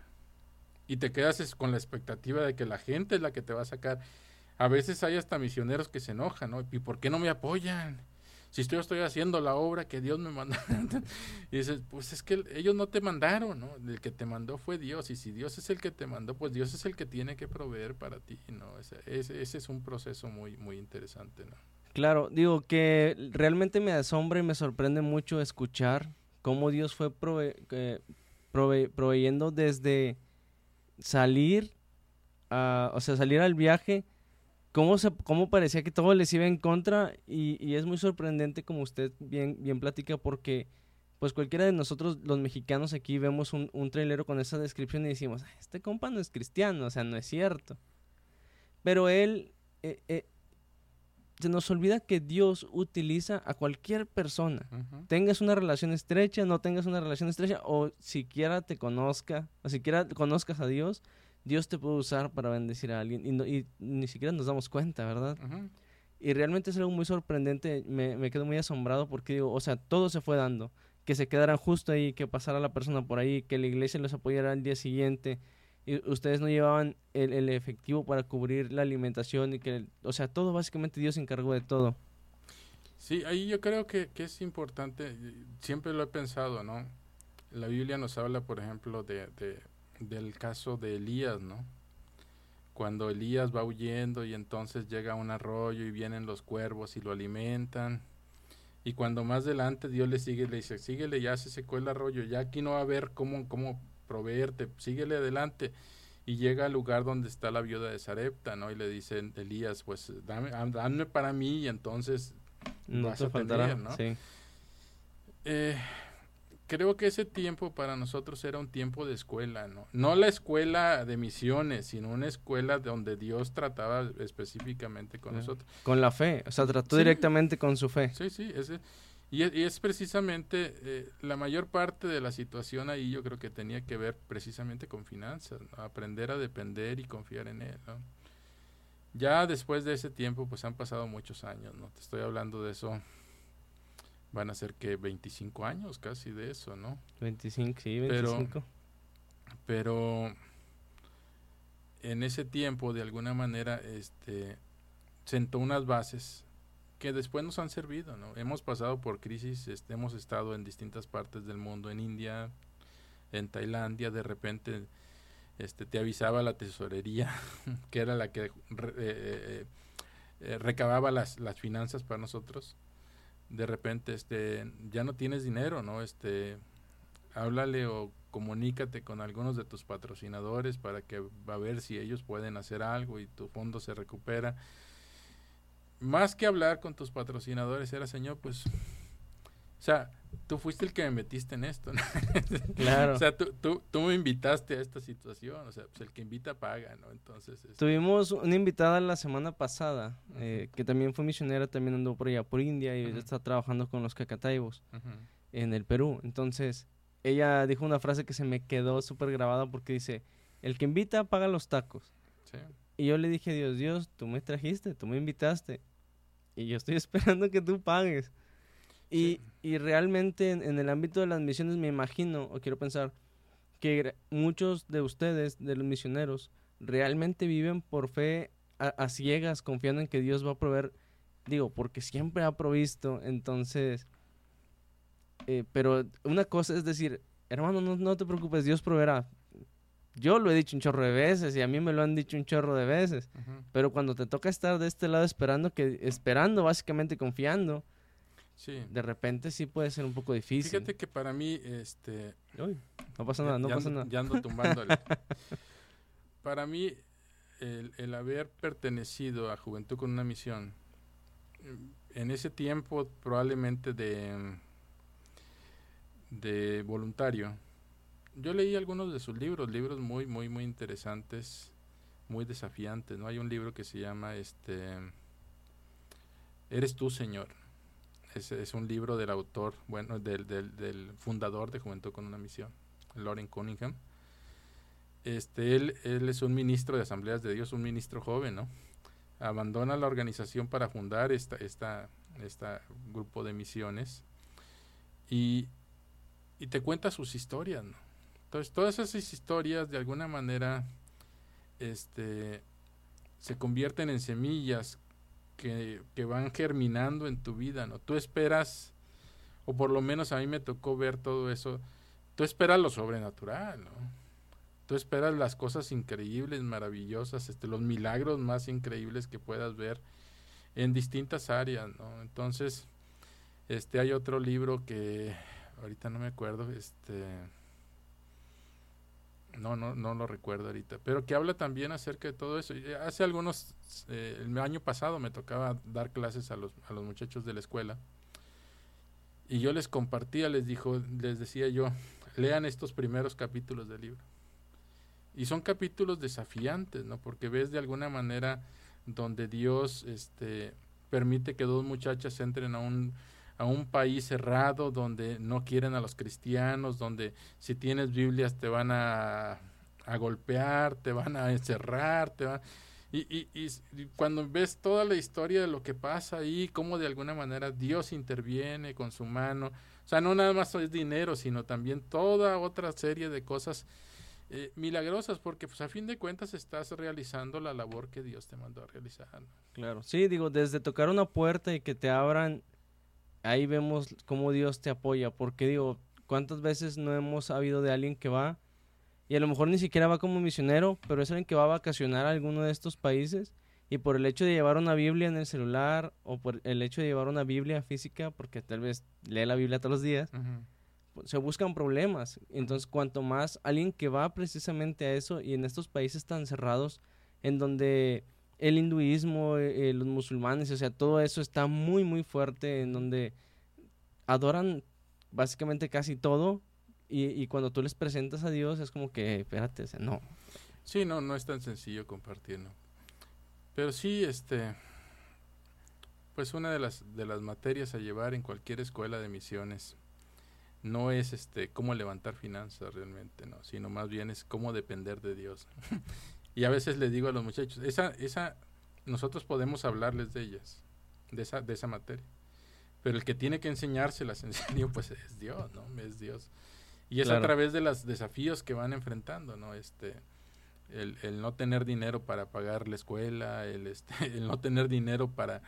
y te quedas con la expectativa de que la gente es la que te va a sacar. A veces hay hasta misioneros que se enojan, ¿no? ¿Y por qué no me apoyan? Si yo estoy haciendo la obra que Dios me mandó. y dices, pues es que ellos no te mandaron, ¿no? El que te mandó fue Dios. Y si Dios es el que te mandó, pues Dios es el que tiene que proveer para ti, ¿no? Ese, ese, es un proceso muy, muy interesante, ¿no? Claro, digo que realmente me asombra y me sorprende mucho escuchar cómo Dios fue proveyendo desde salir, a, o sea, salir al viaje cómo, se, cómo parecía que todo les iba en contra y, y, es muy sorprendente como usted bien, bien platica porque pues cualquiera de nosotros los mexicanos aquí vemos un, un trailero con esa descripción y decimos, este compa no es cristiano, o sea, no es cierto. Pero él, eh, eh, se nos olvida que Dios utiliza a cualquier persona. Tengas una relación estrecha, no tengas una relación estrecha, o siquiera te conozca, o siquiera conozcas a Dios, Dios te puede usar para bendecir a alguien y, ni siquiera nos damos cuenta, ¿verdad? Y realmente es algo muy sorprendente, me, me quedo muy asombrado porque digo, o sea, todo se fue dando, que se quedaran justo ahí, que pasara la persona por ahí, que la iglesia los apoyara al día siguiente, y ustedes no llevaban el, el efectivo para cubrir la alimentación y que, o sea, todo básicamente Dios se encargó de todo. Sí, ahí yo creo que, que es importante, siempre lo he pensado, ¿no? La Biblia nos habla, por ejemplo, de, de del caso de Elías, ¿no? Cuando Elías va huyendo y entonces llega a un arroyo y vienen los cuervos y lo alimentan. Y cuando más adelante Dios le sigue, le dice, síguele, ya se secó el arroyo, ya aquí no va a haber cómo, cómo proveerte, síguele adelante. Y llega al lugar donde está la viuda de Sarepta, ¿no? Y le dice Elías, pues dame, dame para mí y entonces no vas a tener, ¿no? Sí. Eh, creo que ese tiempo para nosotros era un tiempo de escuela, ¿no? No la escuela de misiones, sino una escuela donde Dios trataba específicamente con nosotros. Con la fe, o sea, trató directamente con su fe. Sí, sí, ese, y, es, precisamente eh, la mayor parte de la situación ahí yo creo que tenía que ver precisamente con finanzas, aprender a depender y confiar en Él, ¿no? Ya después de ese tiempo, pues han pasado muchos años, ¿no? Te estoy hablando de eso van a ser que 25 años casi de eso, ¿no? 25, sí, 25. Pero, pero en ese tiempo, de alguna manera, este, sentó unas bases que después nos han servido, ¿no? Hemos pasado por crisis, este, hemos estado en distintas partes del mundo, en India, en Tailandia, de repente este, te avisaba la tesorería, que era la que eh, eh, eh, recababa las, las finanzas para nosotros de repente este ya no tienes dinero, ¿no? Este háblale o comunícate con algunos de tus patrocinadores para que va a ver si ellos pueden hacer algo y tu fondo se recupera. Más que hablar con tus patrocinadores era, Señor, pues o sea, tú fuiste el que me metiste en esto. ¿no? Claro. o sea, tú, tú, tú, me invitaste a esta situación. O sea, pues el que invita paga, ¿no? Entonces. Este Tuvimos una invitada la semana pasada, eh, que también fue misionera, también andó por allá, por India, y está trabajando con los cacataibos en el Perú. Entonces, ella dijo una frase que se me quedó súper grabada porque dice: El que invita paga los tacos. Sí. Y yo le dije, Dios, Dios, tú me trajiste, tú me invitaste. Y yo estoy esperando que tú pagues. Y, y realmente en, el ámbito de las misiones me imagino, o quiero pensar, que muchos de ustedes, de los misioneros, realmente viven por fe a, ciegas, confiando en que Dios va a proveer, digo, porque siempre ha provisto, entonces, eh, pero una cosa es decir, hermano, no, no te preocupes, Dios proveerá. Yo lo he dicho un chorro de veces y a mí me lo han dicho un chorro de veces, pero cuando te toca estar de este lado esperando, que esperando, básicamente confiando, Sí. De repente sí puede ser un poco difícil. Fíjate que para mí, este... no pasa nada, no pasa nada. Ya ando tumbando. para mí, el, el haber pertenecido a Juventud con una misión, en ese tiempo probablemente de, de voluntario, yo leí algunos de sus libros, libros muy, muy, muy interesantes, muy desafiantes, ¿no? Hay un libro que se llama, este, Eres tú, Señor. Es, es un libro del autor, bueno, del, del, fundador de Juventud con una Misión, Lauren Cunningham. Este, él, él es un ministro de Asambleas de Dios, un ministro joven, ¿no? Abandona la organización para fundar esta, esta, esta grupo de misiones y, y te cuenta sus historias, ¿no? Entonces, todas esas historias de alguna manera este, se convierten en semillas que, que, van germinando en tu vida, ¿no? Tú esperas, o por lo menos a mí me tocó ver todo eso, tú esperas lo sobrenatural, ¿no? Tú esperas las cosas increíbles, maravillosas, este, los milagros más increíbles que puedas ver en distintas áreas, ¿no? Entonces, este, hay otro libro que ahorita no me acuerdo, este no, no, no lo recuerdo ahorita, pero que habla también acerca de todo eso. Hace algunos, eh, el año pasado me tocaba dar clases a los, a los muchachos de la escuela y yo les compartía, les dijo, les decía yo, lean estos primeros capítulos del libro. Y son capítulos desafiantes, ¿no? Porque ves de alguna manera donde Dios este, permite que dos muchachas entren a un a un país cerrado donde no quieren a los cristianos, donde si tienes Biblias te van a, a golpear, te van a encerrar, te van... Y, y, y, cuando ves toda la historia de lo que pasa ahí, cómo de alguna manera Dios interviene con su mano, o sea, no nada más es dinero, sino también toda otra serie de cosas eh, milagrosas, porque pues a fin de cuentas estás realizando la labor que Dios te mandó a realizar. Claro, sí, digo, desde tocar una puerta y que te abran ahí vemos cómo Dios te apoya, porque digo, ¿cuántas veces no hemos sabido de alguien que va y a lo mejor ni siquiera va como misionero, pero es alguien que va a vacacionar a alguno de estos países y por el hecho de llevar una Biblia en el celular o por el hecho de llevar una Biblia física, porque tal vez lee la Biblia todos los días, uh -huh. se buscan problemas. Entonces, cuanto más alguien que va precisamente a eso y en estos países tan cerrados, en donde el hinduismo, eh, los musulmanes, o sea, todo eso está muy, muy fuerte en donde adoran básicamente casi todo y, cuando tú les presentas a Dios es como que, espérate, o sea, no. Sí, no, no es tan sencillo compartirlo. Pero sí, este, pues una de las, de las materias a llevar en cualquier escuela de misiones no es este cómo levantar finanzas realmente, no, sino más bien es cómo depender de Dios. Y a veces les digo a los muchachos, esa, esa, nosotros podemos hablarles de ellas, de esa, de esa materia. Pero el que tiene que enseñárselas en serio, pues es Dios, ¿no? Es Dios. Y es claro. a través de los desafíos que van enfrentando, ¿no? Este, el, el, no tener dinero para pagar la escuela, el, este, el no tener dinero para,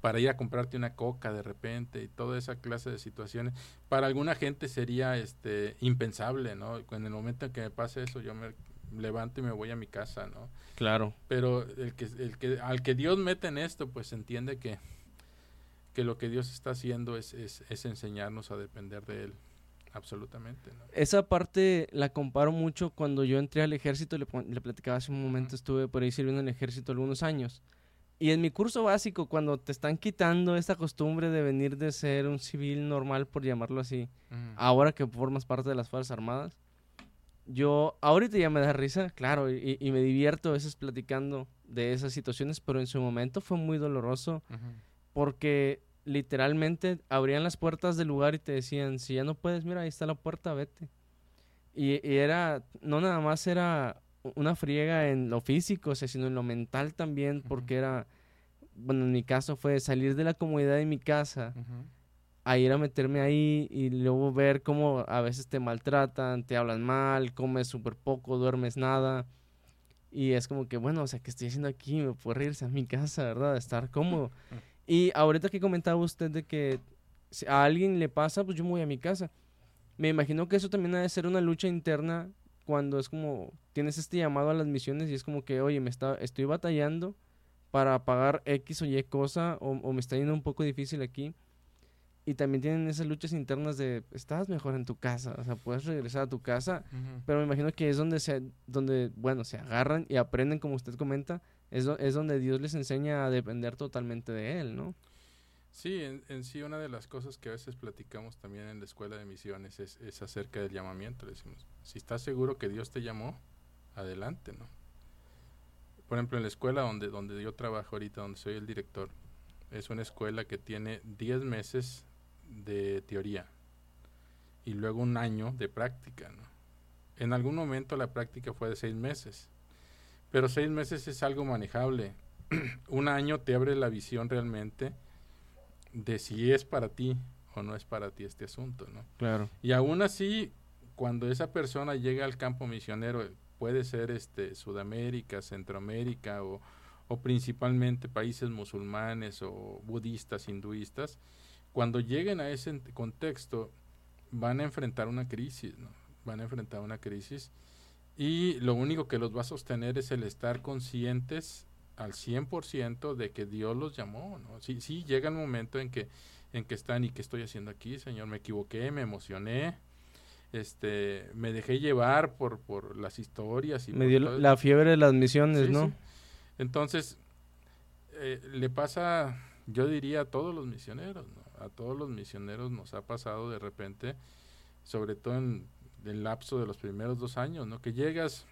para ir a comprarte una coca de repente y toda esa clase de situaciones. Para alguna gente sería este impensable, ¿no? En el momento en que me pase eso, yo me levanto y me voy a mi casa, ¿no? Claro. Pero el que, el que, al que Dios mete en esto, pues entiende que, que lo que Dios está haciendo es, es, es enseñarnos a depender de Él. Absolutamente. ¿no? Esa parte la comparo mucho cuando yo entré al ejército, le, le platicaba hace un momento, estuve por ahí sirviendo en el ejército algunos años. Y en mi curso básico, cuando te están quitando esta costumbre de venir de ser un civil normal, por llamarlo así, uh -huh. ahora que formas parte de las Fuerzas Armadas, yo ahorita ya me da risa, claro, y, y, me divierto a veces platicando de esas situaciones, pero en su momento fue muy doloroso uh -huh. porque literalmente abrían las puertas del lugar y te decían, si ya no puedes, mira, ahí está la puerta, vete. Y, y era, no nada más era una friega en lo físico, o sea, sino en lo mental también, porque uh -huh. era, bueno, en mi caso fue salir de la comodidad de mi casa. Uh -huh a ir a meterme ahí y luego ver cómo a veces te maltratan, te hablan mal, comes súper poco, duermes nada. Y es como que, bueno, o sea, ¿qué estoy haciendo aquí? Me puedo irse a mi casa, ¿verdad? Estar cómodo. Y ahorita que comentaba usted de que si a alguien le pasa, pues yo me voy a mi casa. Me imagino que eso también ha de ser una lucha interna cuando es como, tienes este llamado a las misiones y es como que, oye, me está, estoy batallando para pagar X o Y cosa o, o me está yendo un poco difícil aquí y también tienen esas luchas internas de estás mejor en tu casa, o sea, puedes regresar a tu casa, pero me imagino que es donde se donde bueno, se agarran y aprenden como usted comenta, es, es donde Dios les enseña a depender totalmente de él, ¿no? Sí, en, sí una de las cosas que a veces platicamos también en la escuela de misiones es, es acerca del llamamiento. Le decimos, si estás seguro que Dios te llamó, adelante, ¿no? Por ejemplo, en la escuela donde, donde yo trabajo ahorita, donde soy el director, es una escuela que tiene 10 meses de teoría y luego un año de práctica. ¿no? En algún momento la práctica fue de seis meses, pero seis meses es algo manejable. un año te abre la visión realmente de si es para ti o no es para ti este asunto, ¿no? Claro. Y aún así, cuando esa persona llega al campo misionero, puede ser este Sudamérica, Centroamérica o, o principalmente países musulmanes o budistas, hinduistas, cuando lleguen a ese contexto van a enfrentar una crisis, ¿no? Van a enfrentar una crisis y lo único que los va a sostener es el estar conscientes al 100% de que Dios los llamó, ¿no? Sí, sí, llega el momento en que en que están y qué estoy haciendo aquí, Señor, me equivoqué, me emocioné, este, me dejé llevar por, por las historias y me dio la fiebre de las misiones, ¿no? Entonces, eh, le pasa, yo diría a todos los misioneros, ¿no? A todos los misioneros nos ha pasado de repente, sobre todo en el lapso de los primeros dos años, ¿no? Que llegas,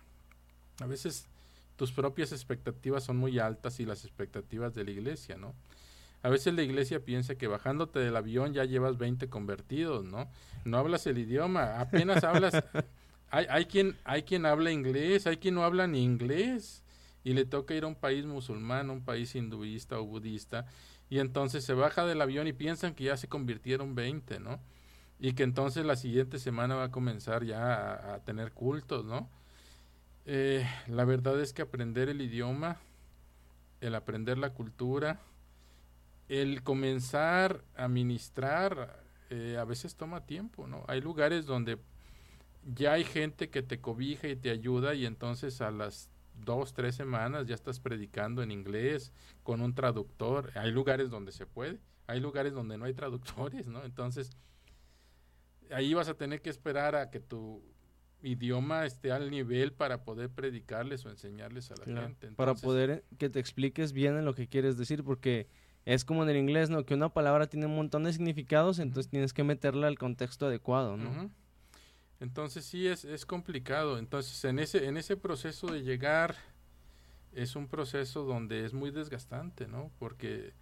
a veces tus propias expectativas son muy altas y las expectativas de la iglesia, ¿no? A veces la iglesia piensa que bajándote del avión ya llevas 20 convertidos, ¿no? No hablas el idioma, apenas hablas... Hay, hay, quien, hay quien habla inglés, hay quien no habla ni inglés y le toca ir a un país musulmán, un país hinduista o budista, y entonces se baja del avión y piensan que ya se convirtieron 20, ¿no? Y que entonces la siguiente semana va a comenzar ya a, tener cultos, ¿no? Eh, la verdad es que aprender el idioma, el aprender la cultura, el comenzar a ministrar, eh, a veces toma tiempo, ¿no? Hay lugares donde ya hay gente que te cobija y te ayuda y entonces a las dos, tres semanas ya estás predicando en inglés con un traductor. Hay lugares donde se puede, hay lugares donde no hay traductores, ¿no? Entonces, ahí vas a tener que esperar a que tu idioma esté al nivel para poder predicarles o enseñarles a la gente. para poder que te expliques bien en lo que quieres decir, porque es como en el inglés, ¿no? Que una palabra tiene un montón de significados, entonces tienes que meterla al contexto adecuado, ¿no? Entonces sí es, es complicado. Entonces en ese, en ese proceso de llegar es un proceso donde es muy desgastante, ¿no? Porque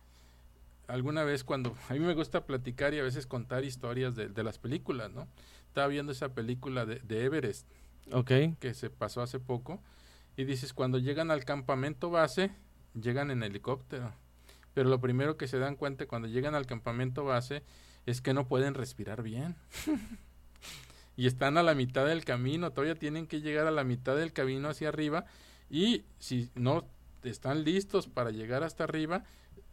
alguna vez cuando a mí me gusta platicar y a veces contar historias de, de las películas, ¿no? Estaba viendo esa película de, de Everest, okay. que se pasó hace poco, y dices, cuando llegan al campamento base, llegan en helicóptero, pero lo primero que se dan cuenta cuando llegan al campamento base es que no pueden respirar bien. y están a la mitad del camino, todavía tienen que llegar a la mitad del camino hacia arriba y si no están listos para llegar hasta arriba,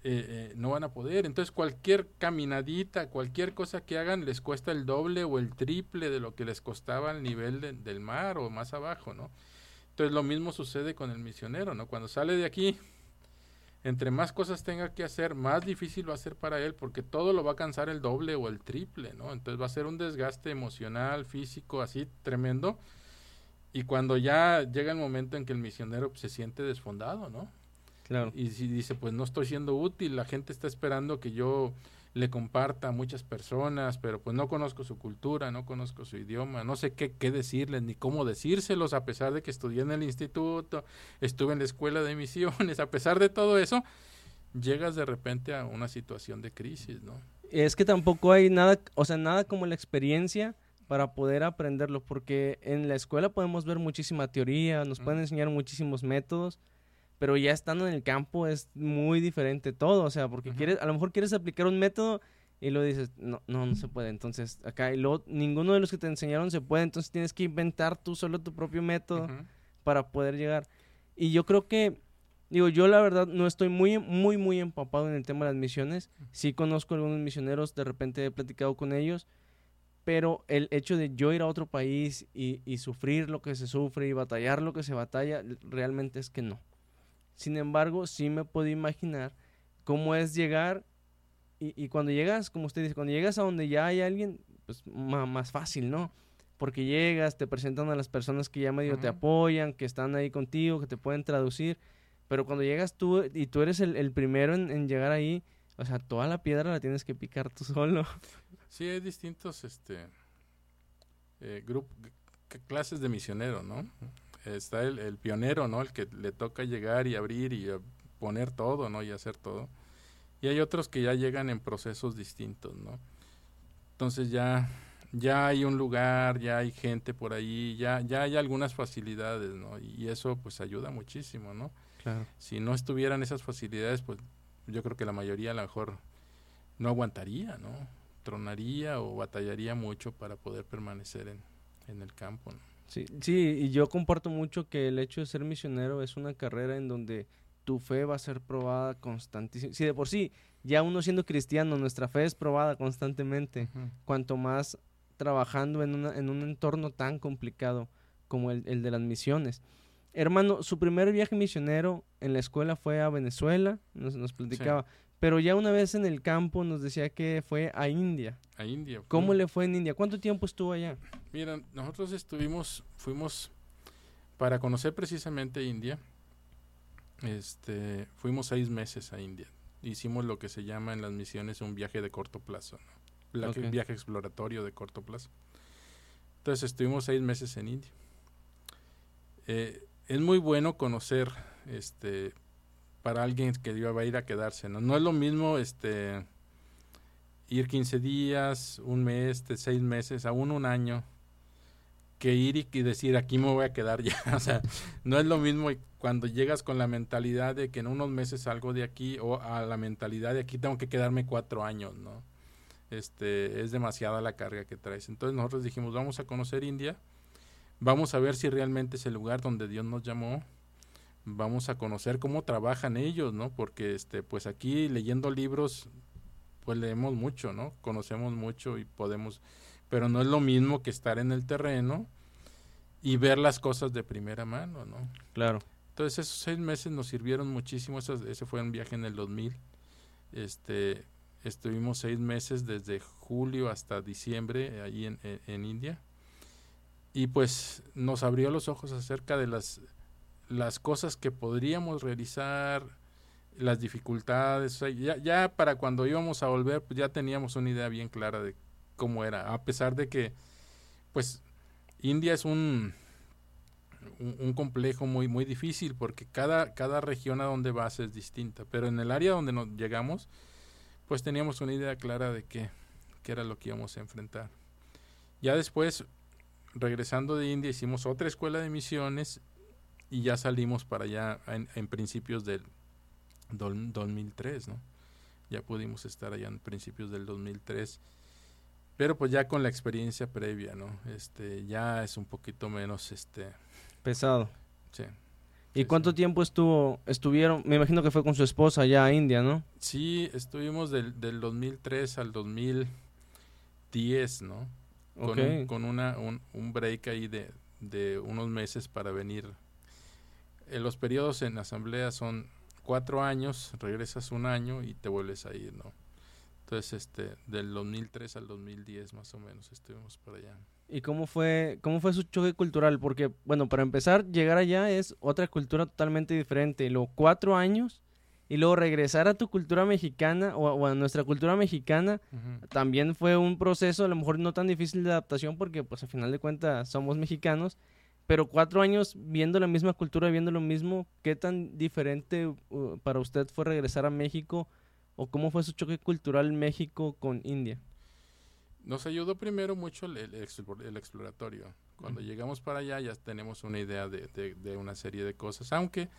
eh, eh, no van a poder. Entonces cualquier caminadita, cualquier cosa que hagan les cuesta el doble o el triple de lo que les costaba al nivel del mar o más abajo, ¿no? Entonces lo mismo sucede con el misionero, ¿no? Cuando sale de aquí, entre más cosas tenga que hacer, más difícil va a ser para él, porque todo lo va a cansar el doble o el triple, ¿no? Entonces va a ser un desgaste emocional, físico, así tremendo. Y cuando ya llega el momento en que el misionero se siente desfondado, ¿no? Claro. Y si dice, pues no estoy siendo útil, la gente está esperando que yo le comparta a muchas personas, pero pues no conozco su cultura, no conozco su idioma, no sé qué, qué decirles ni cómo decírselos, a pesar de que estudié en el instituto, estuve en la escuela de misiones, a pesar de todo eso, llegas de repente a una situación de crisis, ¿no? Es que tampoco hay nada, o sea, nada como la experiencia para poder aprenderlo, porque en la escuela podemos ver muchísima teoría, nos pueden enseñar muchísimos métodos, pero ya estando en el campo es muy diferente todo, o sea, porque quieres, a lo mejor quieres aplicar un método y lo dices, no, no, no se puede, entonces acá, y luego ninguno de los que te enseñaron se puede, entonces tienes que inventar tú solo tu propio método para poder llegar. Y yo creo que, digo, yo la verdad no estoy muy, muy, muy empapado en el tema de las misiones, sí conozco algunos misioneros, de repente he platicado con ellos, pero el hecho de yo ir a otro país y, y sufrir lo que se sufre y batallar lo que se batalla, realmente es que no. Sin embargo, sí me puedo imaginar cómo es llegar Y, cuando llegas, como usted dice, cuando llegas a donde ya hay alguien, pues más fácil, ¿no? Porque llegas, te presentan a las personas que ya medio te apoyan, que están ahí contigo, que te pueden traducir. Pero cuando llegas tú y tú eres el, primero en, llegar ahí, o sea, toda la piedra la tienes que picar tú solo. Sí, hay distintos este, eh, clases de misionero, ¿no? Está el, el, pionero, ¿no? El que le toca llegar y abrir y poner todo, ¿no? Y hacer todo y hay otros que ya llegan en procesos distintos, ¿no? Entonces ya, ya hay un lugar, ya hay gente por ahí, ya, ya hay algunas facilidades, ¿no? Y eso pues ayuda muchísimo, ¿no? Claro. Si no estuvieran esas facilidades, pues yo creo que la mayoría a lo mejor no aguantaría, ¿no? Tronaría o batallaría mucho para poder permanecer en, en el campo, ¿no? Sí, sí, y yo comparto mucho que el hecho de ser misionero es una carrera en donde tu fe va a ser probada constantemente. Si de por sí, ya uno siendo cristiano, nuestra fe es probada constantemente, cuanto más trabajando en, una, en, un entorno tan complicado como el, el, de las misiones. Hermano, su primer viaje misionero en la escuela fue a Venezuela, nos, nos platicaba, pero ya una vez en el campo nos decía que fue a India. A India. ¿Cómo le fue en India? ¿Cuánto tiempo estuvo allá? Mira, nosotros estuvimos, fuimos para conocer precisamente India este, fuimos seis meses a India. Hicimos lo que se llama en las misiones un viaje de corto plazo, Un viaje exploratorio de corto plazo. Entonces estuvimos seis meses en India. Eh, es muy bueno conocer, este, para alguien que iba a ir a quedarse, ¿no? No es lo mismo, este, ir 15 días, un mes, de seis meses, aún un año, que ir y, decir aquí me voy a quedar ya. o sea, no es lo mismo cuando llegas con la mentalidad de que en unos meses salgo de aquí o a la mentalidad de aquí tengo que quedarme cuatro años, ¿no? Este, es demasiada la carga que traes. Entonces nosotros dijimos, vamos a conocer India, vamos a ver si realmente es el lugar donde Dios nos llamó, vamos a conocer cómo trabajan ellos, ¿no? Porque este, pues aquí leyendo libros, pues leemos mucho, ¿no? Conocemos mucho y podemos pero no es lo mismo que estar en el terreno y ver las cosas de primera mano, ¿no? Claro. Entonces esos seis meses nos sirvieron muchísimo, ese fue un viaje en el 2000, este, estuvimos seis meses desde julio hasta diciembre ahí en, en, India y pues nos abrió los ojos acerca de las, las cosas que podríamos realizar, las dificultades, ya, para cuando íbamos a volver pues ya teníamos una idea bien clara de cómo era, a pesar de que, pues, India es un, un, complejo muy, muy difícil porque cada, cada región a donde vas es distinta, pero en el área donde nos llegamos, pues teníamos una idea clara de qué, qué era lo que íbamos a enfrentar. Ya después, regresando de India, hicimos otra escuela de misiones y ya salimos para allá en, principios del 2003, ¿no? Ya pudimos estar allá en principios del 2003 pero pues ya con la experiencia previa, ¿no? Este, ya es un poquito menos, este... Pesado. Sí. ¿Y cuánto tiempo estuvo, estuvieron? Me imagino que fue con su esposa allá a India, ¿no? Sí, estuvimos del, del 2003 al 2010, ¿no? Con, un, con una, un, un, break ahí de, de unos meses para venir. Eh, los periodos en asamblea son cuatro años, regresas un año y te vuelves a ir, ¿no? Entonces, este, del 2003 al 2010 más o menos estuvimos por allá. ¿Y cómo fue, cómo fue su choque cultural? Porque, bueno, para empezar, llegar allá es otra cultura totalmente diferente. Los cuatro años y luego regresar a tu cultura mexicana o, a nuestra cultura mexicana también fue un proceso a lo mejor no tan difícil de adaptación porque pues al final de cuentas somos mexicanos pero cuatro años viendo la misma cultura viendo lo mismo qué tan diferente uh, para usted fue regresar a México ¿O cómo fue su choque cultural México con India? Nos ayudó primero mucho el, exploratorio. Cuando llegamos para allá ya tenemos una idea de, una serie de cosas, aunque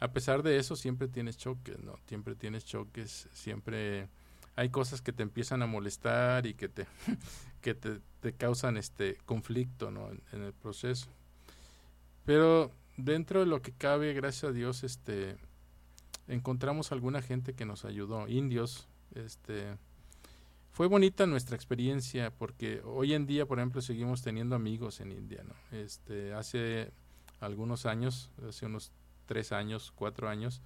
a pesar de eso siempre tienes choques, ¿no? Siempre tienes choques, siempre hay cosas que te empiezan a molestar y que te, que te, causan este conflicto, ¿no? En, el proceso. Pero dentro de lo que cabe, gracias a Dios, este encontramos alguna gente que nos ayudó, indios, este fue bonita nuestra experiencia porque hoy en día, por ejemplo, seguimos teniendo amigos en India, ¿no? Este, hace algunos años, hace unos tres años, cuatro años,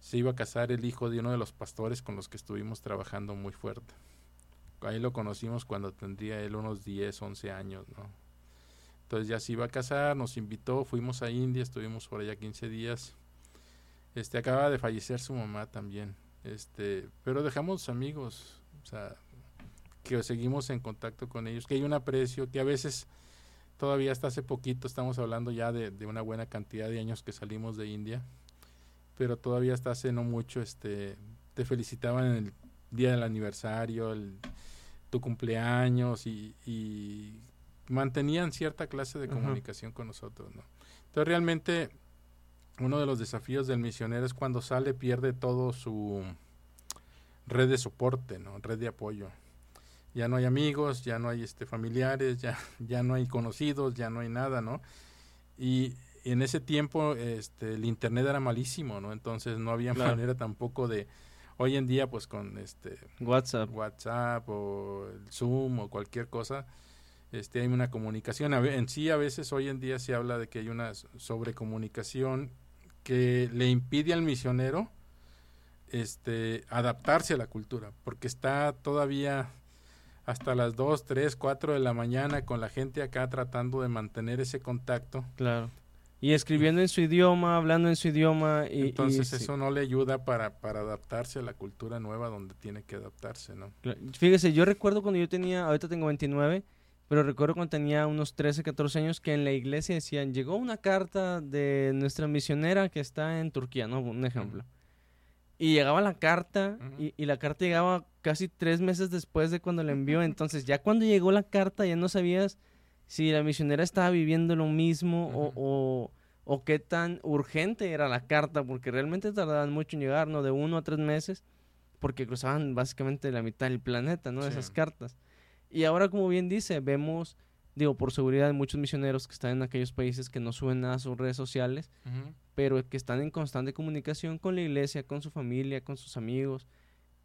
se iba a casar el hijo de uno de los pastores con los que estuvimos trabajando muy fuerte. Ahí lo conocimos cuando tendría él unos 10, 11 años, ¿no? Entonces ya se iba a casar, nos invitó, fuimos a India, estuvimos por allá 15 días. Este acaba de fallecer su mamá también. Este, pero dejamos amigos, o sea, que seguimos en contacto con ellos, que hay un aprecio, que a veces todavía hasta hace poquito, estamos hablando ya de, de una buena cantidad de años que salimos de India, pero todavía hasta hace no mucho este te felicitaban en el día del aniversario, el, tu cumpleaños y, y, mantenían cierta clase de comunicación con nosotros, ¿no? Entonces realmente uno de los desafíos del misionero es cuando sale pierde todo su red de soporte, ¿no? Red de apoyo. Ya no hay amigos, ya no hay este familiares, ya ya no hay conocidos, ya no hay nada, ¿no? Y, en ese tiempo este el internet era malísimo, ¿no? Entonces no había manera tampoco de hoy en día pues con este WhatsApp, WhatsApp o el Zoom o cualquier cosa este hay una comunicación en sí a veces hoy en día se habla de que hay una sobrecomunicación que le impide al misionero este adaptarse a la cultura porque está todavía hasta las 2, 3, 4 de la mañana con la gente acá tratando de mantener ese contacto. Claro. Y escribiendo en su idioma, hablando en su idioma. Y, Entonces eso no le ayuda para, para adaptarse a la cultura nueva donde tiene que adaptarse, ¿no? Fíjese, yo recuerdo cuando yo tenía, ahorita tengo 29, pero recuerdo cuando tenía unos 13, 14 años que en la iglesia decían, llegó una carta de nuestra misionera que está en Turquía, ¿no? Un ejemplo. Y llegaba la carta y, y, la carta llegaba casi tres meses después de cuando la envió. Entonces ya cuando llegó la carta ya no sabías si la misionera estaba viviendo lo mismo o, o, o, qué tan urgente era la carta, porque realmente tardaban mucho en llegar, ¿no? De uno a tres meses, porque cruzaban básicamente la mitad del planeta, ¿no? Sí. Esas cartas. Y ahora, como bien dice, vemos, digo, por seguridad de muchos misioneros que están en aquellos países que no suben nada a sus redes sociales, uh -huh. pero que están en constante comunicación con la iglesia, con su familia, con sus amigos.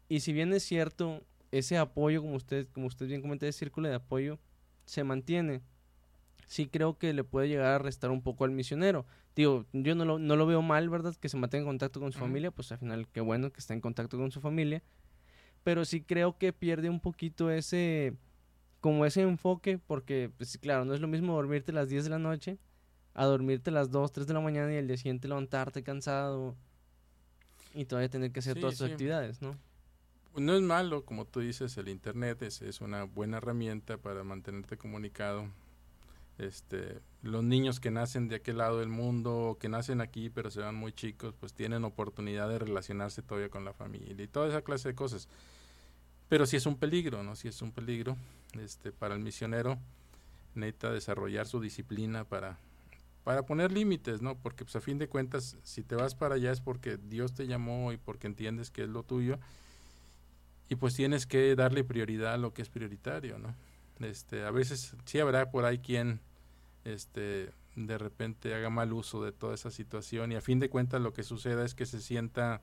Y si bien es cierto, ese apoyo, como usted, como usted bien comenta, ese círculo de apoyo se mantiene, sí creo que le puede llegar a restar un poco al misionero. Digo, yo no lo, no lo veo mal, ¿verdad? Que se mantenga en contacto con su uh -huh. familia, pues al final qué bueno que está en contacto con su familia. Pero sí creo que pierde un poquito ese, como ese enfoque, porque, pues claro, no es lo mismo dormirte a las 10 de la noche a dormirte a las 2, 3 de la mañana y el día siguiente levantarte cansado y todavía tener que hacer sí, todas tus sí. actividades, ¿no? No es malo, como tú dices, el Internet es, es una buena herramienta para mantenerte comunicado este, los niños que nacen de aquel lado del mundo, que nacen aquí pero se van muy chicos, pues tienen oportunidad de relacionarse todavía con la familia y toda esa clase de cosas. Pero sí es un peligro, ¿no? Sí es un peligro este, para el misionero. Necesita desarrollar su disciplina para, para poner límites, ¿no? Porque pues a fin de cuentas, si te vas para allá es porque Dios te llamó y porque entiendes que es lo tuyo. Y pues tienes que darle prioridad a lo que es prioritario, ¿no? Este, a veces sí habrá por ahí quien este de repente haga mal uso de toda esa situación y a fin de cuentas lo que suceda es que se sienta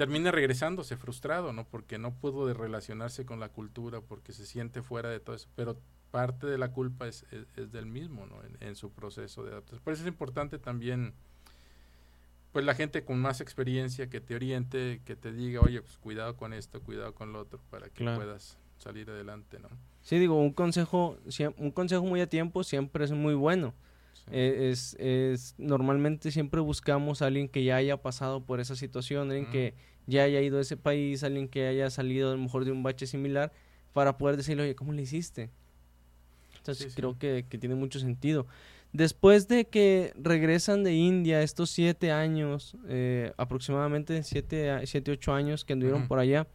termina regresándose frustrado, ¿no? Porque no pudo de relacionarse con la cultura, porque se siente fuera de todo eso, pero parte de la culpa es, es, es del mismo, ¿no? En, en, su proceso de adaptación. Por eso es importante también, pues la gente con más experiencia que te oriente, que te diga, oye, pues cuidado con esto, cuidado con lo otro, para que claro. puedas salir adelante, ¿no? Sí, digo, un consejo, un consejo muy a tiempo siempre es muy bueno. Sí. Eh, es, es, normalmente siempre buscamos a alguien que ya haya pasado por esa situación, alguien mm. que ya haya ido a ese país, alguien que haya salido a lo mejor de un bache similar, para poder decirle, oye, ¿cómo le hiciste? Entonces sí, creo sí. Que, que, tiene mucho sentido. Después de que regresan de India estos siete años, eh, aproximadamente siete, siete, ocho años que anduvieron por allá,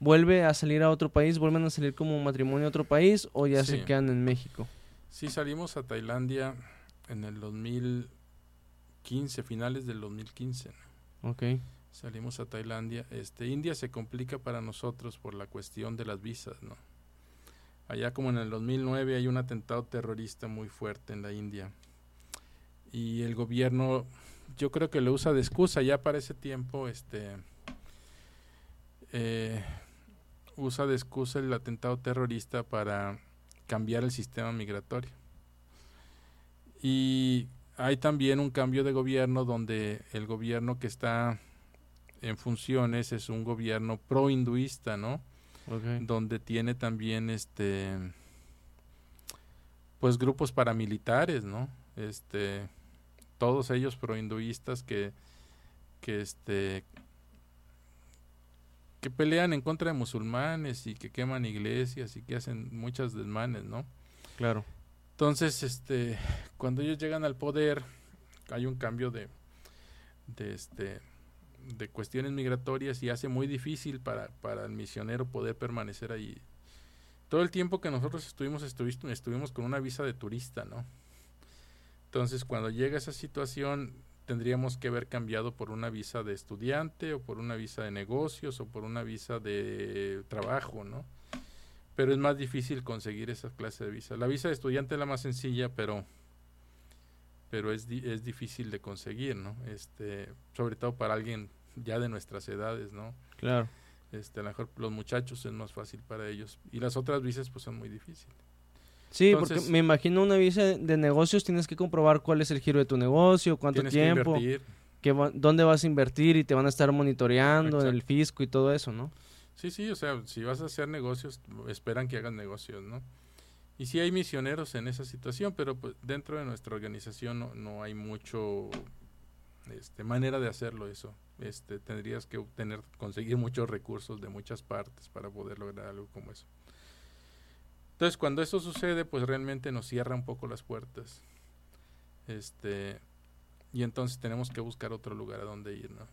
¿vuelve a salir a otro país? ¿Vuelven a salir como matrimonio a otro país o ya se quedan en México? Sí, salimos a Tailandia en el 2015, finales del 2015. Ok. Salimos a Tailandia. Este, India se complica para nosotros por la cuestión de las visas, ¿no? Allá como en el 2009 hay un atentado terrorista muy fuerte en la India. Y el gobierno, yo creo que lo usa de excusa ya para ese tiempo, este... Eh, usa de excusa el atentado terrorista para cambiar el sistema migratorio. Y hay también un cambio de gobierno donde el gobierno que está en funciones es un gobierno pro hinduista, ¿no? Donde tiene también este pues grupos paramilitares, ¿no? Este todos ellos pro hinduistas que que este que pelean en contra de musulmanes y que queman iglesias y que hacen muchas desmanes, ¿no? Claro. Entonces, este, cuando ellos llegan al poder, hay un cambio de, de este, de cuestiones migratorias y hace muy difícil para, para el misionero poder permanecer ahí. Todo el tiempo que nosotros estuvimos, estuvimos, estuvimos con una visa de turista, ¿no? Entonces, cuando llega esa situación, tendríamos que haber cambiado por una visa de estudiante o por una visa de negocios o por una visa de trabajo, ¿no? Pero es más difícil conseguir esa clase de visa. La visa de estudiante es la más sencilla, pero pero es, di- es difícil de conseguir, ¿no? Este, sobre todo para alguien ya de nuestras edades, ¿no? Claro. Este, a lo mejor los muchachos es más fácil para ellos y las otras visas pues son muy difíciles. Sí, Entonces- porque me imagino una visa de- negocios tienes que comprobar cuál es el giro de tu negocio, cuánto tiempo, que va- dónde vas a invertir y te van a estar monitoreando en el Exacto. fisco y todo eso, ¿no? Sí, sí, o sea, si vas a hacer negocios, esperan que hagas negocios, ¿no? Y sí hay misioneros en esa situación, pero pues dentro de nuestra organización no, no hay mucho este, manera de hacerlo eso. Este, tendrías que obtener, conseguir muchos recursos de muchas partes para poder lograr algo como eso. Entonces, cuando eso sucede, pues realmente nos cierra un poco las puertas. Este, y entonces tenemos que buscar otro lugar a donde ir, ¿no?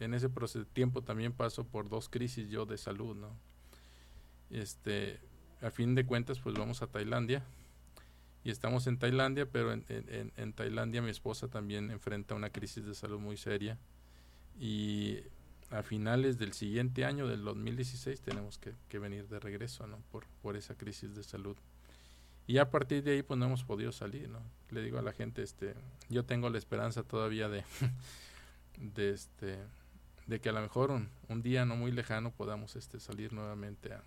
En ese tiempo también paso por dos crisis yo de salud, ¿no? Este, a fin de cuentas, pues vamos a Tailandia y estamos en Tailandia, pero en, en- en- en Tailandia mi esposa también enfrenta una crisis de salud muy seria y a finales del siguiente año, del 2016, tenemos que, que venir de regreso, ¿no? Por, por esa crisis de salud. Y a partir de ahí, pues no hemos podido salir, ¿no? Le digo a la gente, este, yo tengo la esperanza todavía de, de este, de que a lo mejor un, un día no muy lejano podamos, este, salir nuevamente a,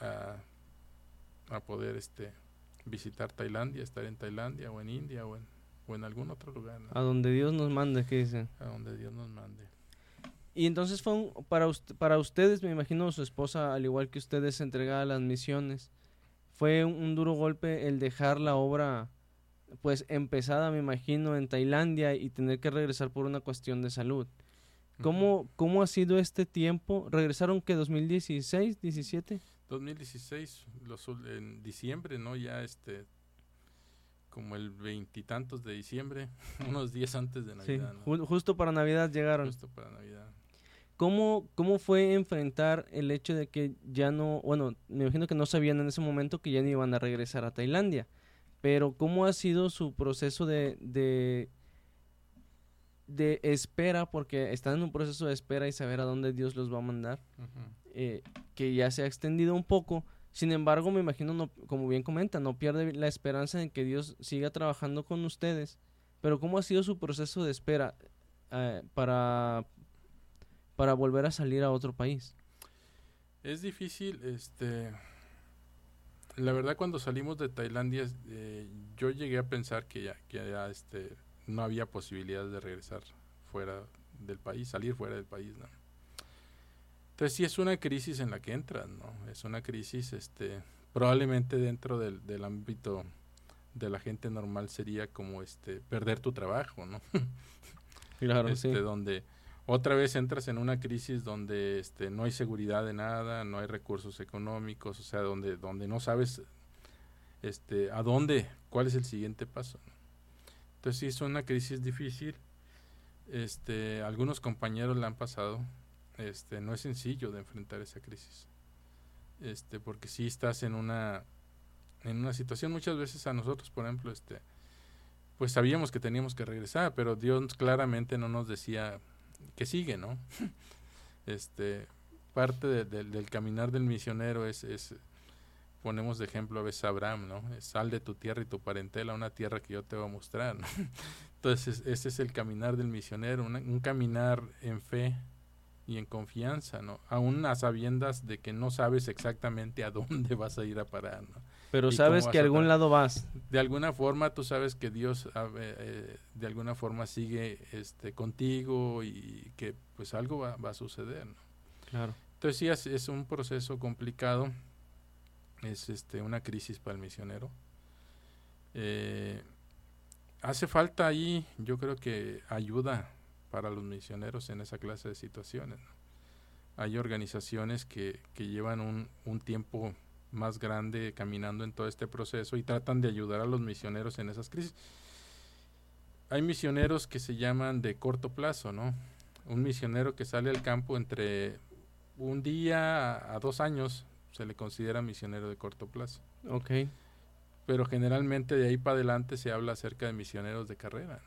a, a poder, este, visitar Tailandia, estar en Tailandia o en India o en, o en algún otro lugar, ¿no? A donde Dios nos mande, ¿qué dicen? a donde Dios nos mande. Y entonces fue un- para, ust- para ustedes, me imagino su esposa, al igual que ustedes, entregada a las misiones, fue un, un duro golpe el dejar la obra, pues empezada, me imagino, en Tailandia y tener que regresar por una cuestión de salud. ¿Cómo, cómo ha sido este tiempo? ¿Regresaron que 2016, 17? 2016, los, en diciembre, ¿no? Ya este, como el veintitantos de diciembre, unos días antes de Sí, Navidad, ¿no? ju- justo para Navidad llegaron. Justo para Navidad. ¿Cómo, ¿Cómo fue enfrentar el hecho de que ya no, bueno, me imagino que no sabían en ese momento que ya no iban a regresar a Tailandia, pero cómo ha sido su proceso de, de, de espera, porque están en un proceso de espera y saber a dónde Dios los va a mandar, eh, que ya se ha extendido un poco, sin embargo, me imagino, no, como bien comenta, no pierde la esperanza en que Dios siga trabajando con ustedes, pero ¿cómo ha sido su proceso de espera eh, para, para volver a salir a otro país? Es difícil, este... La verdad, cuando salimos de Tailandia, eh, yo llegué a pensar que ya, que ya este, no había posibilidad de regresar fuera del país, salir fuera del país, ¿no? Entonces sí es una crisis en la que entras, ¿no? Es una crisis, este, probablemente dentro del, del ámbito de la gente normal sería como, este, perder tu trabajo, ¿no? Claro, este, sí. donde otra vez entras en una crisis donde este, no hay seguridad de nada, no hay recursos económicos, o sea, donde, donde no sabes este, a dónde, cuál es el siguiente paso. ¿no? Entonces sí es una crisis difícil. Este, algunos compañeros la han pasado. Este, no es sencillo de enfrentar esa crisis. Este, porque sí estás en una en una situación muchas veces a nosotros, por ejemplo, este pues sabíamos que teníamos que regresar, pero Dios claramente no nos decía que sigue, ¿no? este, parte de- de- del caminar del misionero es, es, ponemos de ejemplo a veces a Abraham, ¿no? Es, Sal de tu tierra y tu parentela a una tierra que yo te voy a mostrar, ¿no? Entonces, ese es el caminar del misionero, un caminar en fe y en confianza, ¿no? Aún a sabiendas de que no sabes exactamente a dónde vas a ir a parar, ¿no? Pero ¿Y sabes que a algún lado vas. De alguna forma tú sabes que Dios eh, eh, de alguna forma sigue este, contigo y que pues algo va, va a suceder. ¿no? Claro. Entonces sí, es, es un proceso complicado, es este, una crisis para el misionero. Eh, hace falta ahí, yo creo que ayuda para los misioneros en esa clase de situaciones. Hay organizaciones que, que llevan un, un tiempo más grande caminando en todo este proceso y tratan de ayudar a los misioneros en esas crisis. Hay misioneros que se llaman de corto plazo, ¿no? Un misionero que sale al campo entre un día a dos años se le considera misionero de corto plazo. Ok. Pero generalmente de ahí para adelante se habla acerca de misioneros de carrera.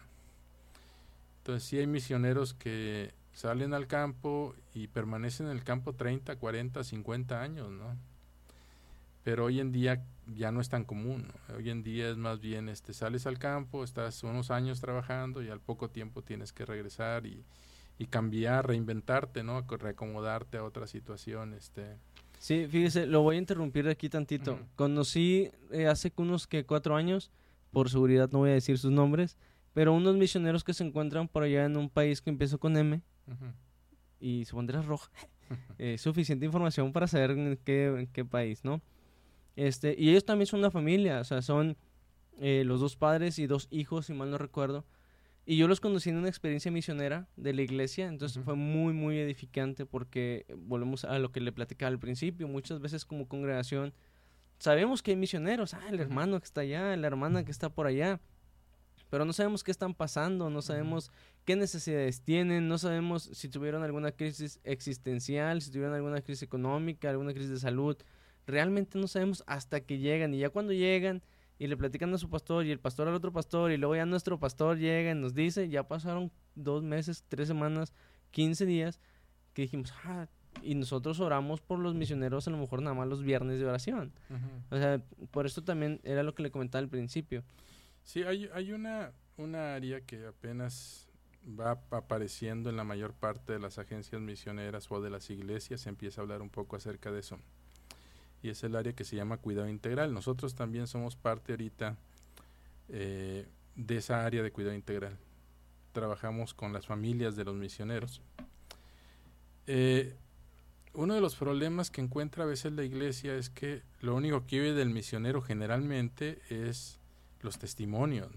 Entonces sí hay misioneros que salen al campo y permanecen en el campo 30, 40, 50 años, ¿no? Pero hoy en día ya no es tan común. ¿no? Hoy en día es más bien, este, sales al campo, estás unos años trabajando y al poco tiempo tienes que regresar y, y cambiar, reinventarte, ¿no? Aco- Reacomodarte a otra situación, este. Sí, fíjese, lo voy a interrumpir aquí tantito. Conocí eh, hace unos que cuatro años, por seguridad no voy a decir sus nombres, pero unos misioneros que se encuentran por allá en un país que empezó con M y su bandera es roja. Eh, suficiente información para saber en qué, en qué país, ¿no? Este, y ellos también son una familia, o sea, son eh, los dos padres y dos hijos, si mal no recuerdo. Y yo los conocí en una experiencia misionera de la iglesia, entonces fue muy, muy edificante porque volvemos a lo que le platicaba al principio, muchas veces como congregación sabemos que hay misioneros, ah, el hermano que está allá, la hermana que está por allá, pero no sabemos qué están pasando, no sabemos qué necesidades tienen, no sabemos si tuvieron alguna crisis existencial, si tuvieron alguna crisis económica, alguna crisis de salud. Realmente no sabemos hasta que llegan y ya cuando llegan y le platican a su pastor y el pastor al otro pastor y luego ya nuestro pastor llega y nos dice, ya pasaron dos meses, tres semanas, quince días, que dijimos, ah, y nosotros oramos por los misioneros a lo mejor nada más los viernes de oración. O sea, por esto también era lo que le comentaba al principio. Sí, hay, hay una, una área que apenas va ap- apareciendo en la mayor parte de las agencias misioneras o de las iglesias, se empieza a hablar un poco acerca de eso. Y es el área que se llama cuidado integral. Nosotros también somos parte ahorita eh, de esa área de cuidado integral. Trabajamos con las familias de los misioneros. Eh, uno de los problemas que encuentra a veces la iglesia es que lo único que vive del misionero generalmente es los testimonios,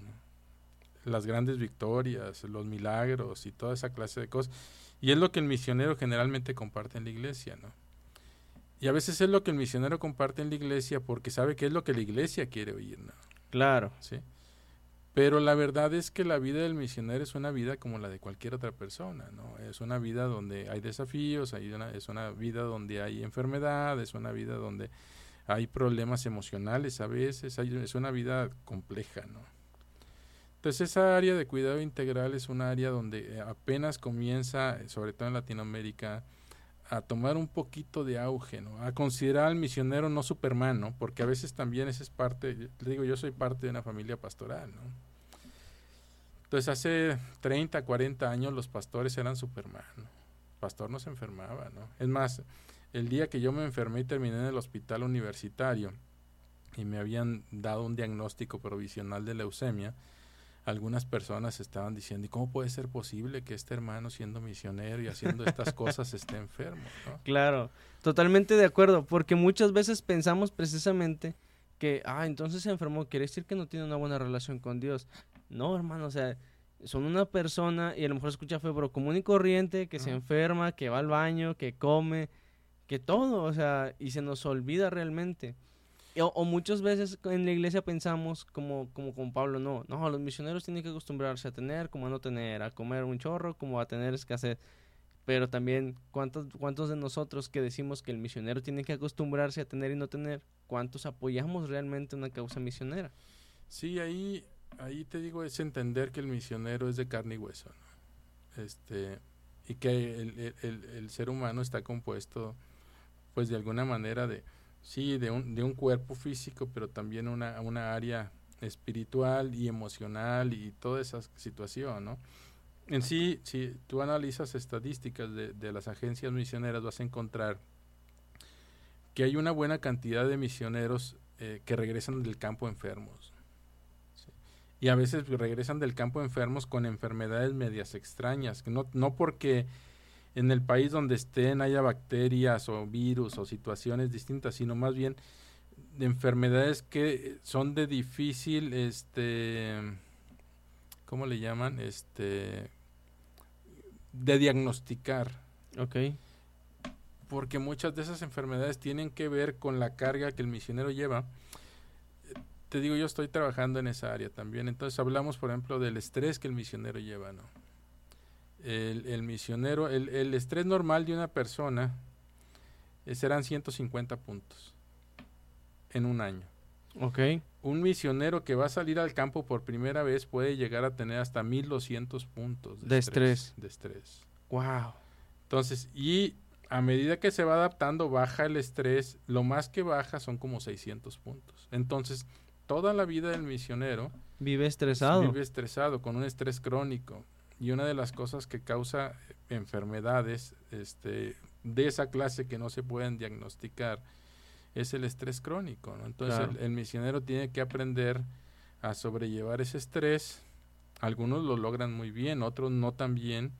las grandes victorias, los milagros y toda esa clase de cosas. Y es lo que el misionero generalmente comparte en la iglesia, ¿no? Y a veces es lo que el misionero comparte en la iglesia porque sabe que es lo que la iglesia quiere oír, ¿no? Claro. ¿Sí? Pero la verdad es que la vida del misionero es una vida como la de cualquier otra persona, ¿no? Es una vida donde hay desafíos, hay una, es una vida donde hay enfermedad, es una vida donde hay problemas emocionales a veces, hay- es una vida compleja, ¿no? Entonces esa área de cuidado integral es un área donde eh, apenas comienza, sobre todo en Latinoamérica, a tomar un poquito de auge, ¿no? A considerar al misionero no Superman. Porque a veces también esa es parte, digo, yo soy parte de una familia pastoral, ¿no? Entonces hace 30, 40 años los pastores eran Superman. El pastor no se enfermaba, ¿no? Es más, el día que yo me enfermé y terminé en el hospital universitario y me habían dado un diagnóstico provisional de leucemia, algunas personas estaban diciendo, ¿y cómo puede ser posible que este hermano siendo misionero y haciendo estas cosas esté enfermo? ¿no? Claro, totalmente de acuerdo, porque muchas veces pensamos precisamente que, ah, entonces se enfermó, quiere decir que no tiene una buena relación con Dios. No, hermano, o sea, son una persona y a lo mejor escucha febro común y corriente, que se enferma, que va al baño, que come, que todo, o sea, y se nos olvida realmente. O, o muchas veces en la iglesia pensamos como, como con Pablo, no, no, los misioneros tienen que acostumbrarse a tener como a no tener, a comer un chorro como a tener escasez. Pero también, ¿cuántos, ¿cuántos de nosotros que decimos que el misionero tiene que acostumbrarse a tener y no tener, cuántos apoyamos realmente una causa misionera? Sí, ahí, ahí te digo, es entender que el misionero es de carne y hueso, ¿no? Este, y que el, el- el- el ser humano está compuesto, pues de alguna manera de, sí, de un, de un cuerpo físico, pero también una, una área espiritual y emocional y toda esa situación, ¿no? En sí, si tú analizas estadísticas de, de las agencias misioneras, vas a encontrar que hay una buena cantidad de misioneros eh, que regresan del campo enfermos. Y a veces regresan del campo enfermos con enfermedades medias extrañas, que no, no porque en el país donde estén haya bacterias o virus o situaciones distintas, sino más bien de enfermedades que son de difícil, este, ¿cómo le llaman? Este, de diagnosticar. Ok. Porque muchas de esas enfermedades tienen que ver con la carga que el misionero lleva. Te digo, yo estoy trabajando en esa área también. Entonces hablamos, por ejemplo, del estrés que el misionero lleva, ¿no? El, misionero, el, el, estrés normal de una persona eh, serán 150 puntos en un año. Ok. Un misionero que va a salir al campo por primera vez puede llegar a tener hasta 1200 puntos de, estrés, De estrés. Wow. Entonces, y a medida que se va adaptando, baja el estrés. Lo más que baja son como 600 puntos. Entonces, toda la vida del misionero. Vive estresado. Vive estresado, con un estrés crónico. Y una de las cosas que causa enfermedades este, de esa clase que no se pueden diagnosticar es el estrés crónico. ¿no? Entonces el, misionero tiene que aprender a sobrellevar ese estrés. Algunos lo logran muy bien, otros no tan bien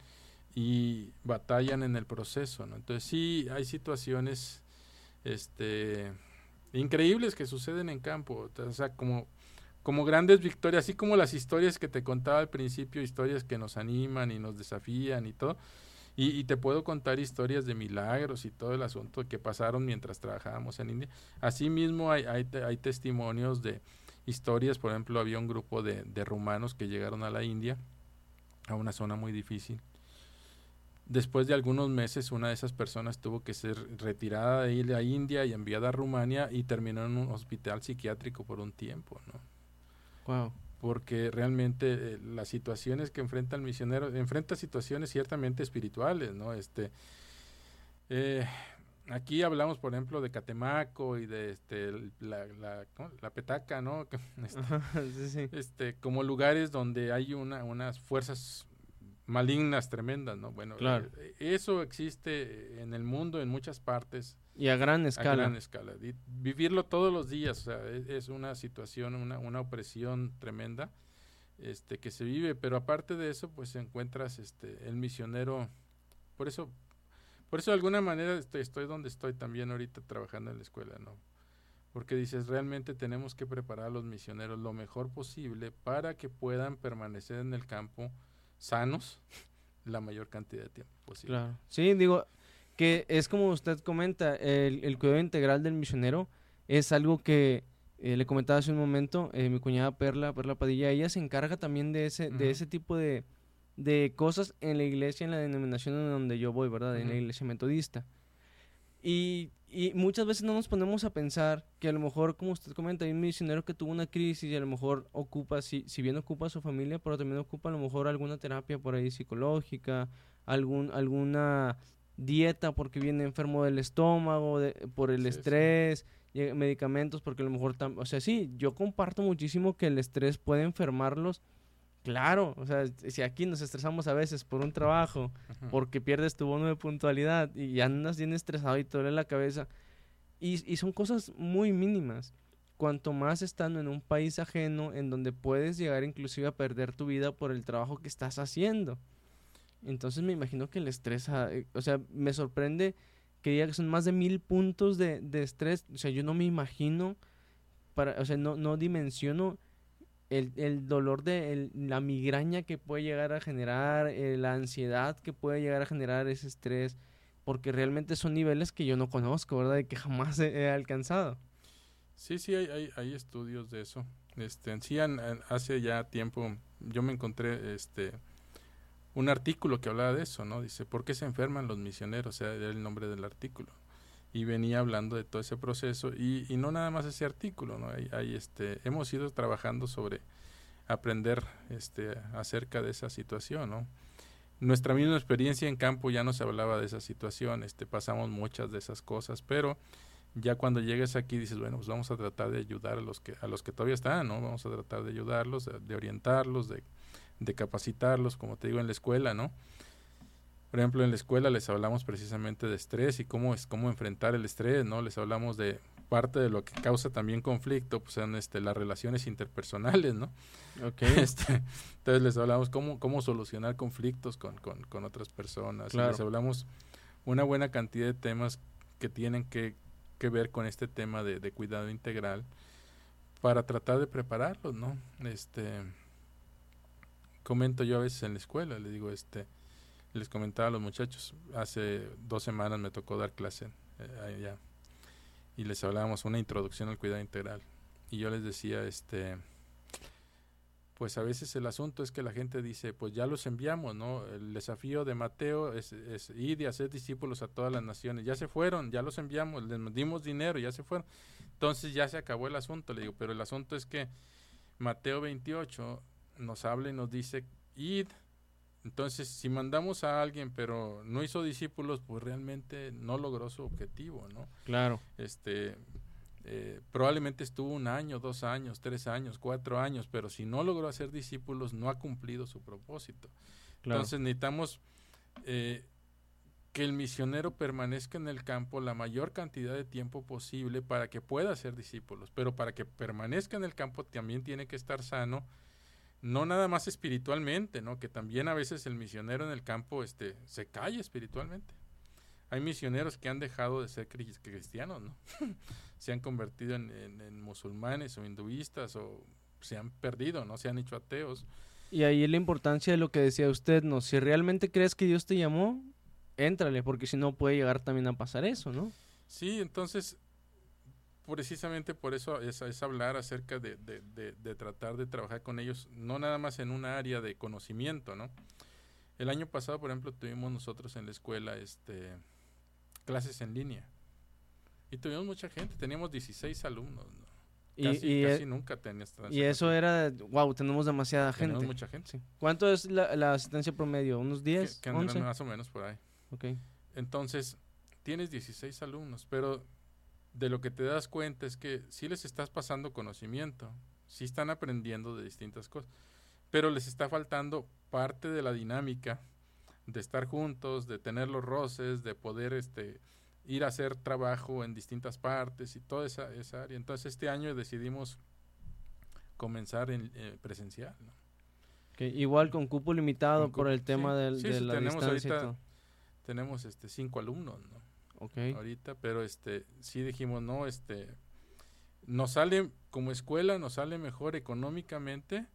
y batallan en el proceso. ¿no? Entonces sí hay situaciones este, increíbles que suceden en campo. O sea, como, como grandes victorias, así como las historias que te contaba al principio, historias que nos animan y nos desafían y todo y, te puedo contar historias de milagros y todo el asunto que pasaron mientras trabajábamos en India. Asimismo, hay, hay, hay testimonios de historias, por ejemplo, había un grupo de, de rumanos que llegaron a la India, a una zona muy difícil. Después de algunos meses, una de esas personas tuvo que ser retirada de la India y enviada a Rumania y terminó en un hospital psiquiátrico por un tiempo, ¿no? Wow porque realmente eh, las situaciones que enfrenta el misionero, enfrenta situaciones ciertamente espirituales, ¿no? Este, eh, aquí hablamos, por ejemplo, de Catemaco y de este, la, la, Petaca, ¿no? Este, este, como lugares donde hay una, unas fuerzas malignas tremendas, ¿no? Bueno, eh, eso existe en el mundo en muchas partes y a gran escala. A gran escala. vivirlo todos los días, o sea, es, es, una situación, una, una opresión tremenda este, que se vive, pero aparte de eso, pues encuentras este, el misionero, por eso, por eso de alguna manera estoy, estoy donde estoy también ahorita trabajando en la escuela, ¿no? Porque dices, realmente tenemos que preparar a los misioneros lo mejor posible para que puedan permanecer en el campo sanos la mayor cantidad de tiempo posible. Claro. Sí, digo, que es como usted comenta, el, cuidado integral del misionero es algo que eh, le comentaba hace un momento, eh, mi cuñada Perla, Perla Padilla, ella se encarga también de ese, de ese tipo de, de, cosas en la iglesia, en la denominación en donde yo voy, ¿verdad? En la iglesia metodista. Y, y, muchas veces no nos ponemos a pensar que a lo mejor, como usted comenta, hay un misionero que tuvo una crisis y a lo mejor ocupa, si, si bien ocupa a su familia, pero también ocupa a lo mejor alguna terapia por ahí psicológica, algún, alguna dieta porque viene enfermo del estómago, por el estrés, medicamentos porque a lo mejor, o sea, sí, yo comparto muchísimo que el estrés puede enfermarlos. Claro, o sea, si aquí nos estresamos a veces por un trabajo, porque pierdes tu bono de puntualidad y andas bien estresado y te duele la cabeza, y, y son cosas muy mínimas. Cuanto más estando en un país ajeno en donde puedes llegar inclusive a perder tu vida por el trabajo que estás haciendo. Entonces me imagino que el estrés, ah, eh, o sea, me sorprende que diga que son más de mil puntos de, estrés. O sea, yo no me imagino, para, o sea, no, no dimensiono el, dolor de la migraña que puede llegar a generar, eh, la ansiedad que puede llegar a generar ese estrés, porque realmente son niveles que yo no conozco, ¿verdad? Y que jamás he, alcanzado. Sí, sí, hay, hay, hay, estudios de eso. Este, en sí, hace ya tiempo yo me encontré este, un artículo que hablaba de eso, ¿no? Dice, ¿por qué se enferman los misioneros? O sea, era el nombre del artículo. Y venía hablando de todo ese proceso y, y no nada más ese artículo, ¿no? Hay, este, hemos ido trabajando sobre aprender este, acerca de esa situación, ¿no? Nuestra misma experiencia en campo ya nos hablaba de esa situación, este, pasamos muchas de esas cosas, pero ya cuando llegues aquí dices, bueno, pues vamos a tratar de ayudar a los que, a los que todavía están, ¿no? Vamos a tratar de ayudarlos, de orientarlos, de de capacitarlos, como te digo, en la escuela, ¿no? Por ejemplo, en la escuela les hablamos precisamente de estrés y cómo es cómo enfrentar el estrés, ¿no? Les hablamos de parte de lo que causa también conflicto, pues son este, las relaciones interpersonales, ¿no? Okay. Este, entonces les hablamos cómo, cómo solucionar conflictos con, con, con otras personas. Claro. Les hablamos una buena cantidad de temas que tienen que, que ver con este tema de, de, cuidado integral para tratar de prepararlos, ¿no? Este, comento yo a veces en la escuela, le digo, este, les comentaba a los muchachos, hace dos semanas me tocó dar clase eh, allá y les hablábamos una introducción al cuidado integral y yo les decía, este, pues a veces el asunto es que la gente dice, pues ya los enviamos, ¿no? El desafío de Mateo es, es, ir y hacer discípulos a todas las naciones. Ya se fueron, ya los enviamos, les dimos dinero, ya se fueron. Entonces ya se acabó el asunto, le digo, pero el asunto es que Mateo 28 nos habla y nos dice, id. Entonces, si mandamos a alguien, pero no hizo discípulos, pues realmente no logró su objetivo, ¿no? Claro. Este, eh, probablemente estuvo un año, dos años, tres años, cuatro años, pero si no logró hacer discípulos, no ha cumplido su propósito. Claro. Entonces necesitamos eh, que el misionero permanezca en el campo la mayor cantidad de tiempo posible para que pueda hacer discípulos, pero para que permanezca en el campo también tiene que estar sano, no nada más espiritualmente, ¿no? que también a veces el misionero en el campo este, se cae espiritualmente hay misioneros que han dejado de ser cristianos, ¿no? se han convertido en, en, en, musulmanes o hinduistas o se han perdido, ¿no? Se han hecho ateos. Y ahí la importancia de lo que decía usted, ¿no? Si realmente crees que Dios te llamó, éntrale, porque si no puede llegar también a pasar eso, ¿no? Sí, entonces, precisamente por eso es, es hablar acerca de, de, de, de, tratar de trabajar con ellos, no nada más en un área de conocimiento, ¿no? El año pasado, por ejemplo, tuvimos nosotros en la escuela, este, clases en línea. Y tuvimos mucha gente, teníamos 16 alumnos. ¿no? Casi, y, y casi e nunca tenías Y eso era, wow, tenemos demasiada gente. Tenemos mucha gente. Sí. ¿Cuánto es la, la, asistencia promedio? ¿Unos 10? Que, que 11? más o menos por ahí. Entonces, tienes 16 alumnos, pero de lo que te das cuenta es que sí les estás pasando conocimiento, sí están aprendiendo de distintas cosas, pero les está faltando parte de la dinámica de estar juntos, de tener los roces, de poder este ir a hacer trabajo en distintas partes y toda esa, esa área. Entonces este año decidimos comenzar en eh, presencial. ¿no? Okay. Igual con cupo limitado con por el tema sí, del, sí, de sí, la tenemos distancia ahorita. Tenemos este cinco alumnos, ¿no? Okay. Ahorita, pero este sí dijimos, no, este nos sale como escuela, nos sale mejor económicamente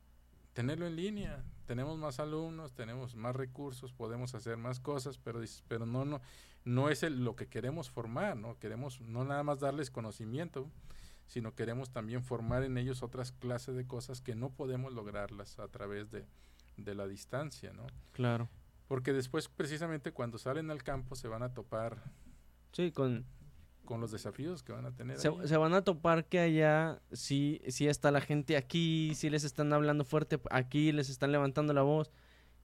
tenerlo en línea. Tenemos más alumnos, tenemos más recursos, podemos hacer más cosas, pero pero no no no es el, lo que queremos formar, no queremos no nada más darles conocimiento, sino queremos también formar en ellos otras clases de cosas que no podemos lograrlas a través de, de la distancia, ¿no? Claro. Porque después precisamente cuando salen al campo se van a topar sí, con con los desafíos que van a tener. Se, ahí. se, van a topar que allá sí, sí está la gente aquí, sí les están hablando fuerte aquí, les están levantando la voz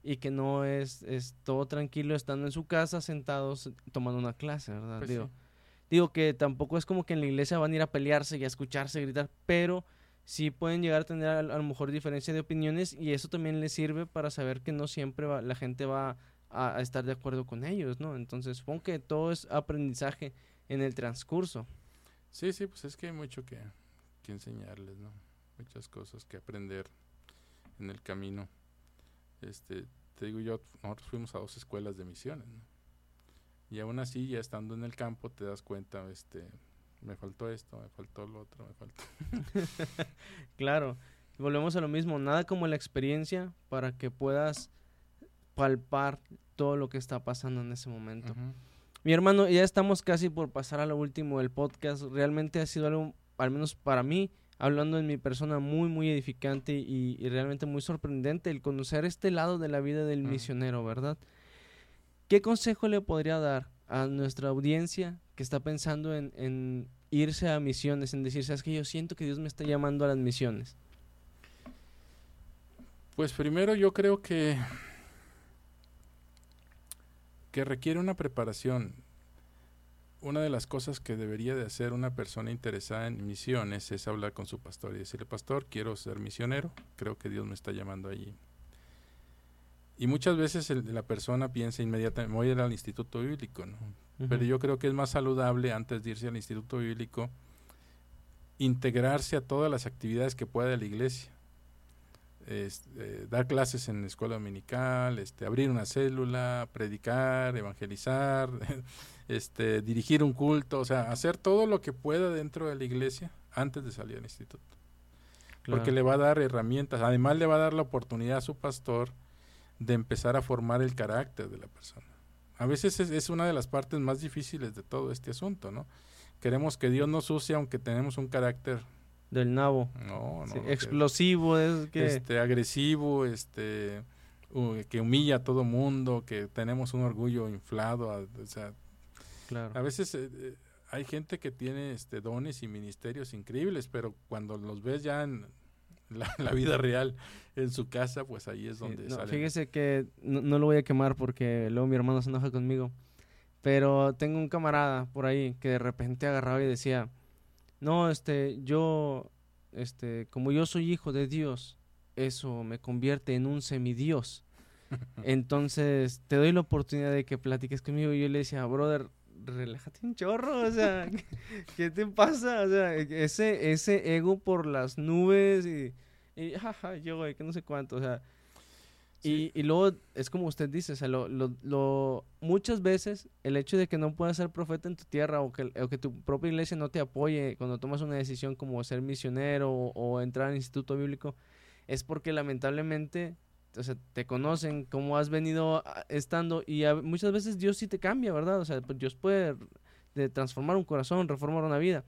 y que no es, es todo tranquilo estando en su casa sentados tomando una clase, ¿verdad? Pues digo, sí. digo que tampoco es como que en la iglesia van a ir a pelearse y a escucharse gritar, pero sí pueden llegar a tener a, a lo mejor diferencia de opiniones y eso también les sirve para saber que no siempre va, la gente va a, a estar de acuerdo con ellos, ¿no? Entonces supongo que todo es aprendizaje en el transcurso. Sí, sí, pues es que hay mucho que, que enseñarles, ¿no? Muchas cosas que aprender en el camino. Este, te digo yo, nosotros fuimos a dos escuelas de misiones, ¿no? Y aún así, ya estando en el campo, te das cuenta, este, me faltó esto, me faltó lo otro, me faltó. claro, volvemos a lo mismo, nada como la experiencia para que puedas palpar todo lo que está pasando en ese momento. Uh -huh. Mi hermano, ya estamos casi por pasar a lo último del podcast. Realmente ha sido algo, al menos para mí, hablando en mi persona, muy, muy edificante y, y realmente muy sorprendente el conocer este lado de la vida del misionero, ¿verdad? ¿Qué consejo le podría dar a nuestra audiencia que está pensando en, en irse a misiones, en decir, sabes que yo siento que Dios me está llamando a las misiones? Pues primero yo creo que que requiere una preparación. Una de las cosas que debería de hacer una persona interesada en misiones es hablar con su pastor y decirle, pastor, quiero ser misionero, creo que Dios me está llamando allí. Y muchas veces el, la persona piensa inmediatamente, voy a ir al instituto bíblico, ¿no? Uh -huh. Pero yo creo que es más saludable antes de irse al instituto bíblico integrarse a todas las actividades que pueda de la iglesia. Este, dar clases en la escuela dominical, este, abrir una célula, predicar, evangelizar, este, dirigir un culto, o sea, hacer todo lo que pueda dentro de la iglesia antes de salir al instituto. Porque le va a dar herramientas, además le va a dar la oportunidad a su pastor de empezar a formar el carácter de la persona. A veces es, es una de las partes más difíciles de todo este asunto, ¿no? Queremos que Dios nos use aunque tenemos un carácter del nabo. No, no. explosivo, es que... Este, agresivo, este, que humilla a todo mundo, que tenemos un orgullo inflado, o sea, claro. a veces eh, eh, hay gente que tiene este dones y ministerios increíbles, pero cuando los ves ya en la, vida real en su casa, pues ahí es donde no, Fíjese que no, no, lo voy a quemar porque luego mi hermano se enoja conmigo, pero tengo un camarada por ahí que de repente agarraba y decía no, este, yo, este, como yo soy hijo de Dios, eso me convierte en un semidios. Entonces, te doy la oportunidad de que platiques conmigo. Y yo le decía, brother, relájate un chorro, o sea, ¿qué, te pasa? O sea, ese, ese ego por las nubes y, y jaja, yo, güey, que no sé cuánto, o sea, y, y, luego es como usted dice, o sea, lo, lo, muchas veces el hecho de que no puedas ser profeta en tu tierra o que, o que tu propia iglesia no te apoye cuando tomas una decisión como ser misionero o, entrar al instituto bíblico es porque lamentablemente o te conocen, cómo has venido estando y muchas veces Dios sí te cambia, ¿verdad? O sea, pues, Dios puede transformar un corazón, reformar una vida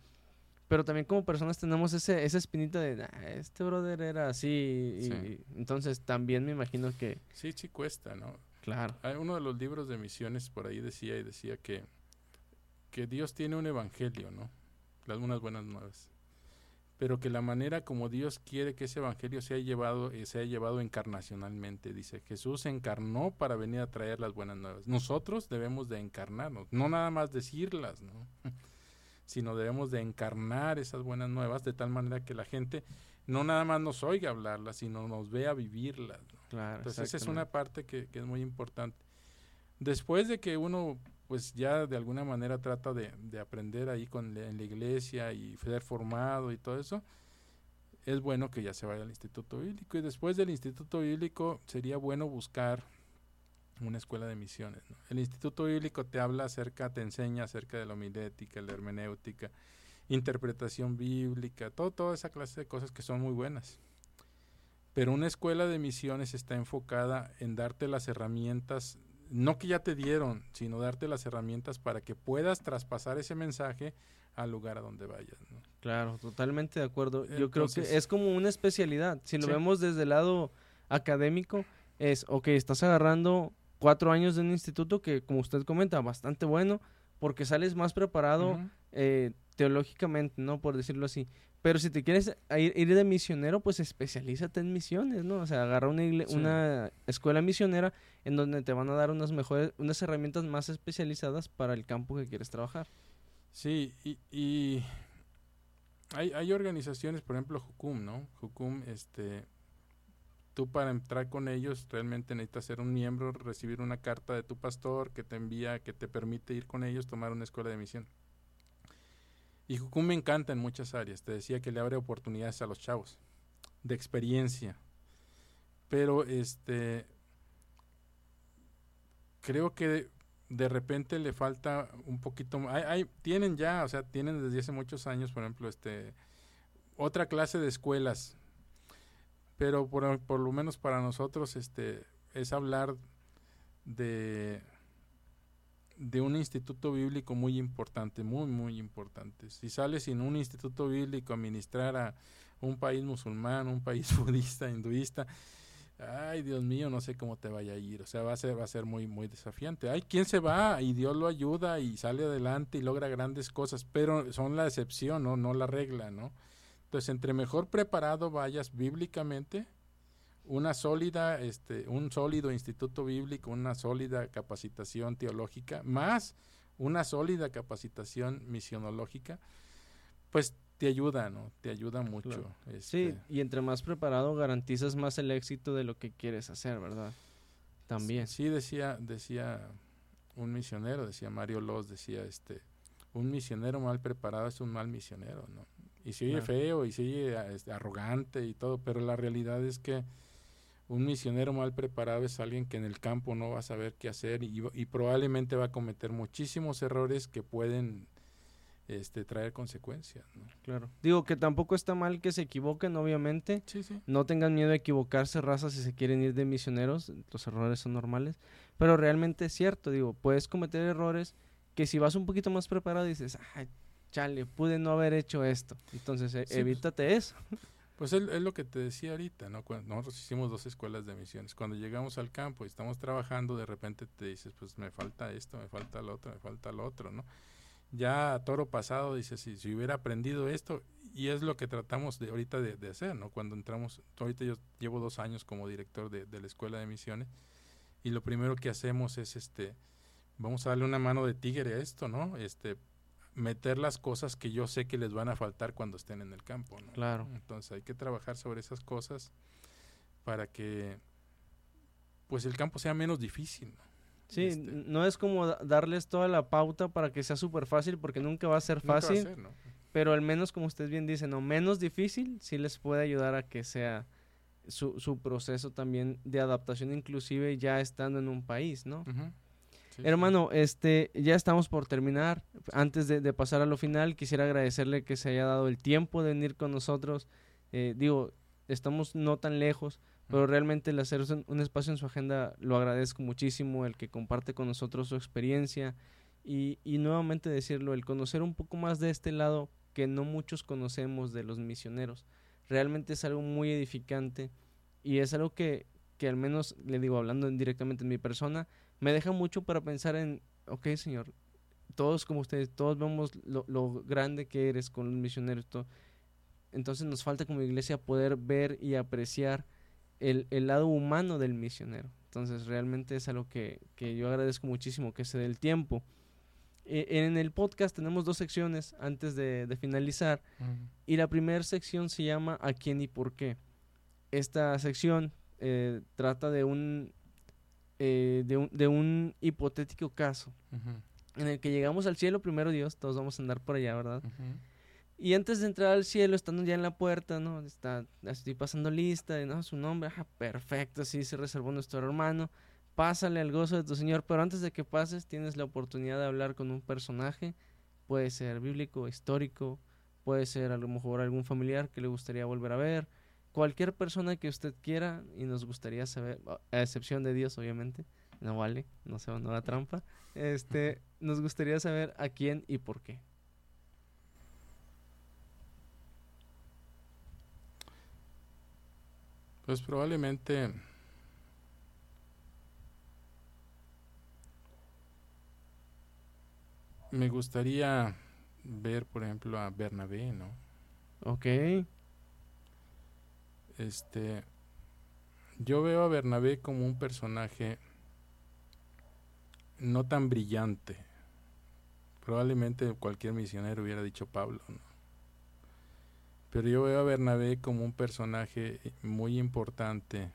pero también como personas tenemos ese, esa espinita de, este brother era así, y, entonces también me imagino que... Sí, sí cuesta, ¿no? Claro. Hay uno de los libros de misiones por ahí decía y decía que, que Dios tiene un evangelio, ¿no? Las unas buenas nuevas. Pero que la manera como Dios quiere que ese evangelio sea llevado, eh, sea llevado encarnacionalmente. Dice, Jesús se encarnó para venir a traer las buenas nuevas. Nosotros debemos de encarnarnos, no nada más decirlas, ¿no? sino debemos de encarnar esas buenas nuevas de tal manera que la gente no nada más nos oiga hablarlas, sino nos vea vivirlas. Entonces esa es una parte que, es muy importante. Después de que uno pues ya de alguna manera trata de, aprender ahí con en la iglesia y ser formado y todo eso, es bueno que ya se vaya al Instituto Bíblico. Y después del Instituto Bíblico sería bueno buscar una escuela de misiones. El Instituto Bíblico te habla acerca, te enseña acerca de la homilética, la hermenéutica, interpretación bíblica, todo, toda esa clase de cosas que son muy buenas. Pero una escuela de misiones está enfocada en darte las herramientas, no que ya te dieron, sino darte las herramientas para que puedas traspasar ese mensaje al lugar a donde vayas. Claro, totalmente de acuerdo. Yo creo que es como una especialidad. Si lo vemos desde el lado académico, es, ok, estás agarrando cuatro años de un instituto que, como usted comenta, bastante bueno, porque sales más preparado eh, teológicamente, ¿no? Por decirlo así. Pero si te quieres ir, de misionero, pues especialízate en misiones, ¿no? O sea, agarra una, una escuela misionera en donde te van a dar unas mejores, unas herramientas más especializadas para el campo que quieres trabajar. Sí, y, y hay, hay organizaciones, por ejemplo, Jucum, ¿no? Jucum, este, tú para entrar con ellos realmente necesitas ser un miembro, recibir una carta de tu pastor que te envía, que te permite ir con ellos, tomar una escuela de misión. Y Jucum me encanta en muchas áreas. Te decía que le abre oportunidades a los chavos de experiencia. Pero este creo que de repente le falta un poquito hay, hay, tienen ya, o sea, tienen desde hace muchos años, por ejemplo, este otra clase de escuelas pero por, por lo menos para nosotros este es hablar de de un instituto bíblico muy importante, muy, muy importante. Si sales sin un instituto bíblico a ministrar a un país musulmán, un país budista, hinduista, ay Dios mío, no sé cómo te vaya a ir. O sea, va a ser, va a ser muy, muy desafiante. Hay quien se va y Dios lo ayuda y sale adelante y logra grandes cosas, pero son la excepción, no, no la regla, ¿no? Entonces, entre mejor preparado vayas bíblicamente, una sólida, este, un sólido instituto bíblico, una sólida capacitación teológica, más una sólida capacitación misionológica, pues te ayuda, ¿no? Te ayuda mucho. Sí, este y entre más preparado garantizas más el éxito de lo que quieres hacer, ¿verdad? También. Sí, decía, decía un misionero, decía Mario Loz, decía este, un misionero mal preparado es un mal misionero, ¿no? Y se oye Claro. feo y se oye este, arrogante y todo, pero la realidad es que un misionero mal preparado es alguien que en el campo no va a saber qué hacer y, y probablemente va a cometer muchísimos errores que pueden este, traer consecuencias. ¿no? Claro. Digo que tampoco está mal que se equivoquen, obviamente. Sí, sí. No tengan miedo a equivocarse, raza, si se quieren ir de misioneros. Los errores son normales. Pero realmente es cierto, digo, puedes cometer errores que si vas un poquito más preparado dices, ay, chale, pude no haber hecho esto. Entonces, e- pues. evítate eso. Pues es, es lo que te decía ahorita, ¿no? Cuando nosotros hicimos dos escuelas de misiones. Cuando llegamos al campo y estamos trabajando, de repente te dices, pues me falta esto, me falta lo otro, me falta lo otro, ¿no? Ya a toro pasado dices, si, si hubiera aprendido esto, y es lo que tratamos de ahorita de, de hacer, ¿no? Cuando entramos, ahorita yo llevo dos años como director de, de la escuela de misiones, y lo primero que hacemos es, este, vamos a darle una mano de tigre a esto, ¿no? Este, meter las cosas que yo sé que les van a faltar cuando estén en el campo, ¿no? Claro. Entonces hay que trabajar sobre esas cosas para que pues el campo sea menos difícil. ¿no? Sí, Este, no es como da- darles toda la pauta para que sea súper fácil, porque nunca va a ser a fácil. ser, ¿no? Pero al menos, como ustedes bien dicen, o menos difícil, sí les puede ayudar a que sea su, su proceso también de adaptación, inclusive ya estando en un país, ¿no? Sí. Hermano, este, ya estamos por terminar. Antes de, de pasar a lo final, quisiera agradecerle que se haya dado el tiempo de venir con nosotros. Eh, digo, estamos no tan lejos, pero realmente el hacer un, espacio en su agenda lo agradezco muchísimo, el que comparte con nosotros su experiencia y, y nuevamente decirlo, el conocer un poco más de este lado que no muchos conocemos de los misioneros. Realmente es algo muy edificante y es algo que, que al menos, le digo, hablando en- directamente en mi persona, me deja mucho para pensar en, ok, Señor, todos como ustedes, todos vemos lo, lo grande que eres con los misioneros. todo. Entonces nos falta como iglesia poder ver y apreciar el, el lado humano del misionero. Entonces realmente es algo que, que yo agradezco muchísimo que se dé el tiempo. Eh, en el podcast tenemos dos secciones antes de, de finalizar. Y la primera sección se llama ¿A quién y por qué? Esta sección eh, trata de un, eh, de un de un hipotético caso en el que llegamos al cielo, primero Dios, todos vamos a andar por allá, ¿verdad? Y antes de entrar al cielo, estando ya en la puerta, ¿no? Está, estoy pasando lista, y no, su nombre, ah, perfecto, sí, se reservó nuestro hermano. Pásale al gozo de tu Señor, pero antes de que pases, tienes la oportunidad de hablar con un personaje, puede ser bíblico, histórico, puede ser a lo mejor algún familiar que le gustaría volver a ver, cualquier persona que usted quiera y nos gustaría saber, a excepción de Dios, obviamente, no vale, no se no da trampa, este, nos gustaría saber a quién y por qué. Pues probablemente me gustaría ver, por ejemplo, a Bernabé, ¿no? Ok. Este, yo veo a Bernabé como un personaje no tan brillante. Probablemente cualquier misionero hubiera dicho Pablo, ¿no? Pero yo veo a Bernabé como un personaje muy importante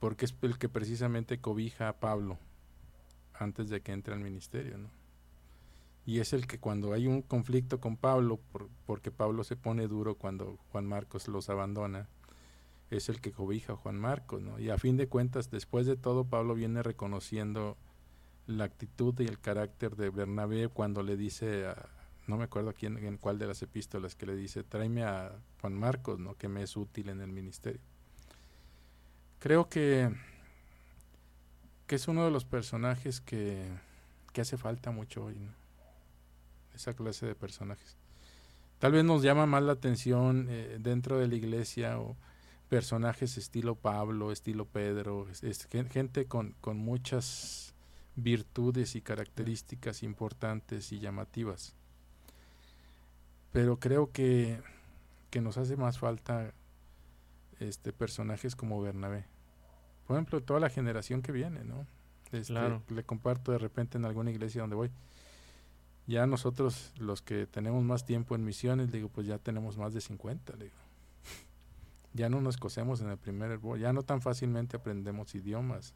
porque es el que precisamente cobija a Pablo antes de que entre al ministerio, ¿no? Y es el que cuando hay un conflicto con Pablo, por- porque Pablo se pone duro cuando Juan Marcos los abandona, es el que cobija a Juan Marcos, ¿no? Y a fin de cuentas, después de todo, Pablo viene reconociendo la actitud y el carácter de Bernabé cuando le dice, a- no me acuerdo quién, en cuál de las epístolas, que le dice, tráeme a Juan Marcos, ¿no? Que me es útil en el ministerio. Creo que, que es uno de los personajes que, que hace falta mucho hoy, ¿no? Esa clase de personajes. Tal vez nos llama más la atención eh, dentro de la iglesia o personajes estilo Pablo, estilo Pedro, es, es gen- gente con, con muchas virtudes y características importantes y llamativas. Pero creo que, que nos hace más falta este personajes como Bernabé. Por ejemplo, toda la generación que viene, ¿no? Este, Claro. Le comparto de repente en alguna iglesia donde voy. Ya nosotros, los que tenemos más tiempo en misiones, digo, pues ya tenemos más de 50, le digo. Ya no nos cosemos en el primer ya no tan fácilmente aprendemos idiomas.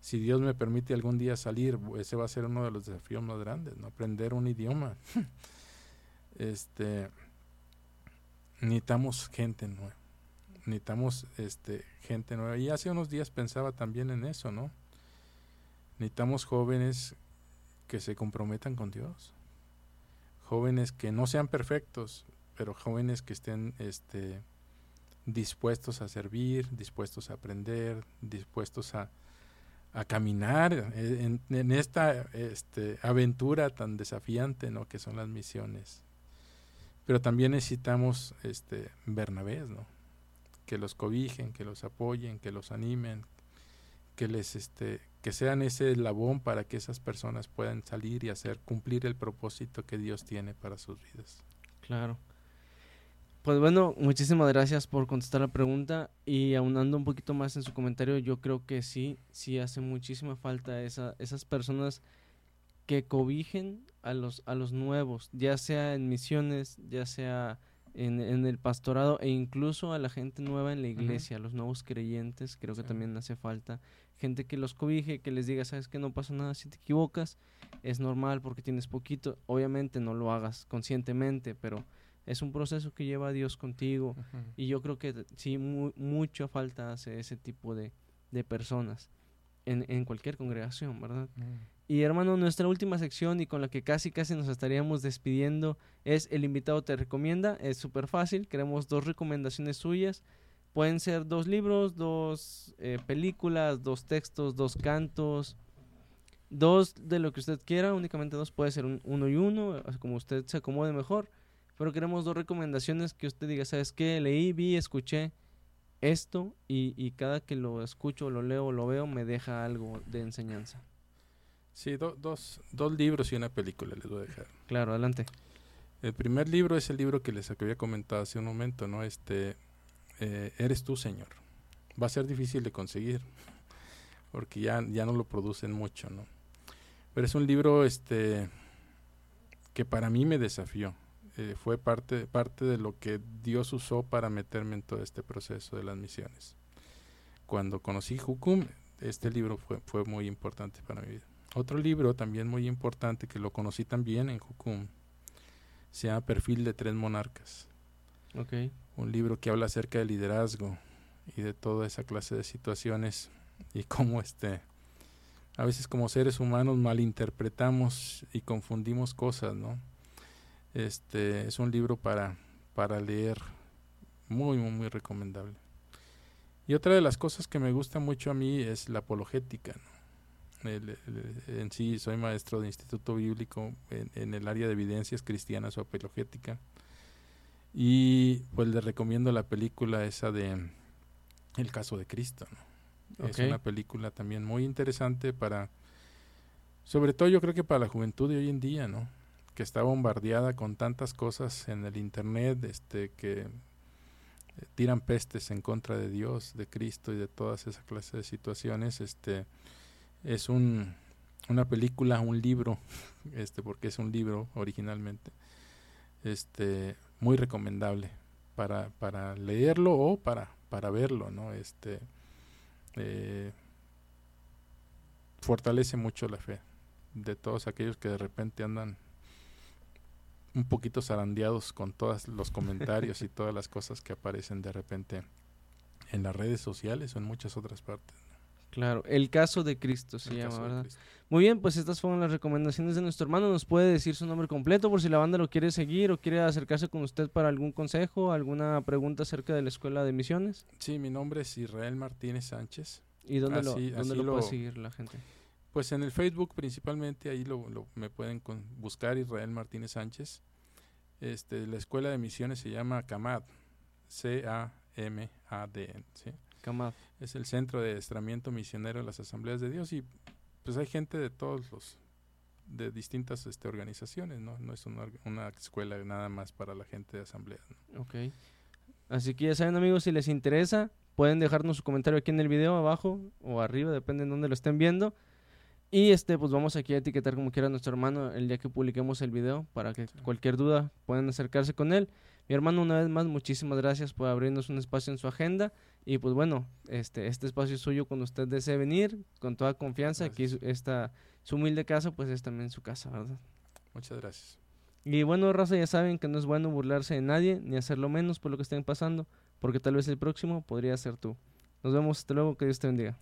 Si Dios me permite algún día salir, ese va a ser uno de los desafíos más grandes, ¿no? Aprender un idioma. este necesitamos gente nueva. Necesitamos este, gente nueva. Y hace unos días pensaba también en eso, ¿no? Necesitamos jóvenes que se comprometan con Dios. Jóvenes que no sean perfectos, pero jóvenes que estén este, dispuestos a servir, dispuestos a aprender, dispuestos a, a caminar en, esta este, aventura tan desafiante ¿no? que son las misiones. Pero también necesitamos este, Bernabés, ¿no? que los cobijen, que los apoyen, que los animen, que les este, que sean ese eslabón para que esas personas puedan salir y hacer cumplir el propósito que Dios tiene para sus vidas. Claro. Pues bueno, muchísimas gracias por contestar la pregunta y aunando un poquito más en su comentario, yo creo que sí, sí hace muchísima falta esa, esas personas que cobijen a los, a los nuevos, ya sea en misiones, ya sea en, en el pastorado e incluso a la gente nueva en la iglesia, a los nuevos creyentes, creo que también hace falta gente que los cobije, que les diga, sabes que no pasa nada si te equivocas, es normal porque tienes poquito, obviamente no lo hagas conscientemente, pero es un proceso que lleva a Dios contigo y yo creo que sí, mucho falta hace ese tipo de, de personas en, en, cualquier congregación, ¿verdad? Y hermano, nuestra última sección y con la que casi casi nos estaríamos despidiendo es El invitado te recomienda, es súper fácil, queremos dos recomendaciones suyas, pueden ser dos libros, dos eh, películas, dos textos, dos cantos, dos de lo que usted quiera, únicamente dos puede ser un, uno y uno, como usted se acomode mejor pero queremos dos recomendaciones que usted diga, ¿sabes qué? Leí, vi, escuché esto y, y cada que lo escucho, lo leo, lo veo, me deja algo de enseñanza. Sí, dos, dos libros y una película les voy a dejar. Claro, adelante. El primer libro es el libro que les había comentado hace un momento, ¿no? Este, eh, Eres tú, Señor. Va a ser difícil de conseguir, porque ya, ya no lo producen mucho, ¿no? Pero es un libro este, que para mí me desafió eh, fue parte, parte de lo que Dios usó para meterme en todo este proceso de las misiones. Cuando conocí Jukum, este libro fue, fue muy importante para mi vida. Otro libro también muy importante que lo conocí también en Jukum se llama Perfil de tres monarcas. Okay. Un libro que habla acerca del liderazgo y de toda esa clase de situaciones y cómo este a veces como seres humanos malinterpretamos y confundimos cosas, ¿no? Este es un libro para, para leer, muy, muy, muy recomendable. Y otra de las cosas que me gusta mucho a mí es la apologética. en sí, soy maestro de instituto bíblico en, el área de evidencias cristianas o apologética. Y pues le recomiendo la película esa de El caso de Cristo. Es una película también muy interesante para, sobre todo yo creo que para la juventud de hoy en día, ¿no? que está bombardeada con tantas cosas en el internet este que eh, tiran pestes en contra de Dios, de Cristo y de todas esas clases de situaciones, este es un una película, un libro, este porque es un libro originalmente, este muy recomendable para, para leerlo o para, para verlo, ¿no? Este eh, fortalece mucho la fe de todos aquellos que de repente andan un poquito zarandeados con todos los comentarios y todas las cosas que aparecen de repente en las redes sociales o en muchas otras partes. Claro, el caso de Cristo se llama, ¿verdad? Muy bien, pues estas fueron las recomendaciones de nuestro hermano. ¿Nos puede decir su nombre completo por si la banda lo quiere seguir o quiere acercarse con usted para algún consejo, alguna pregunta acerca de la Escuela de Misiones? Sí, mi nombre es Israel Martínez Sánchez. ¿Y dónde lo, dónde lo puede seguir la gente? Pues en el Facebook principalmente, ahí lo, me pueden buscar Israel Martínez Sánchez. Este, la escuela de misiones se llama CAMAD, C-A-M-A-D, ¿sí? CAMAD. Es el Centro de Estramiento Misionero de las Asambleas de Dios y pues hay gente de todos los, de distintas este, organizaciones, ¿no? No es una, una escuela nada más para la gente de asambleas. ¿no? Ok. Así que ya saben amigos, si les interesa, pueden dejarnos su comentario aquí en el video abajo o arriba, depende de dónde lo estén viendo. Y este, pues vamos aquí a etiquetar como quiera a nuestro hermano el día que publiquemos el video para que cualquier duda puedan acercarse con él. Mi hermano, una vez más, muchísimas gracias por abrirnos un espacio en su agenda. Y pues bueno, este, este espacio es suyo cuando usted desee venir, con toda confianza. Aquí esta, su humilde casa, pues es también su casa, ¿verdad? Muchas gracias. Y bueno, raza, ya saben que no es bueno burlarse de nadie ni hacerlo menos por lo que estén pasando, porque tal vez el próximo podría ser tú. Nos vemos, hasta luego, que Dios te bendiga.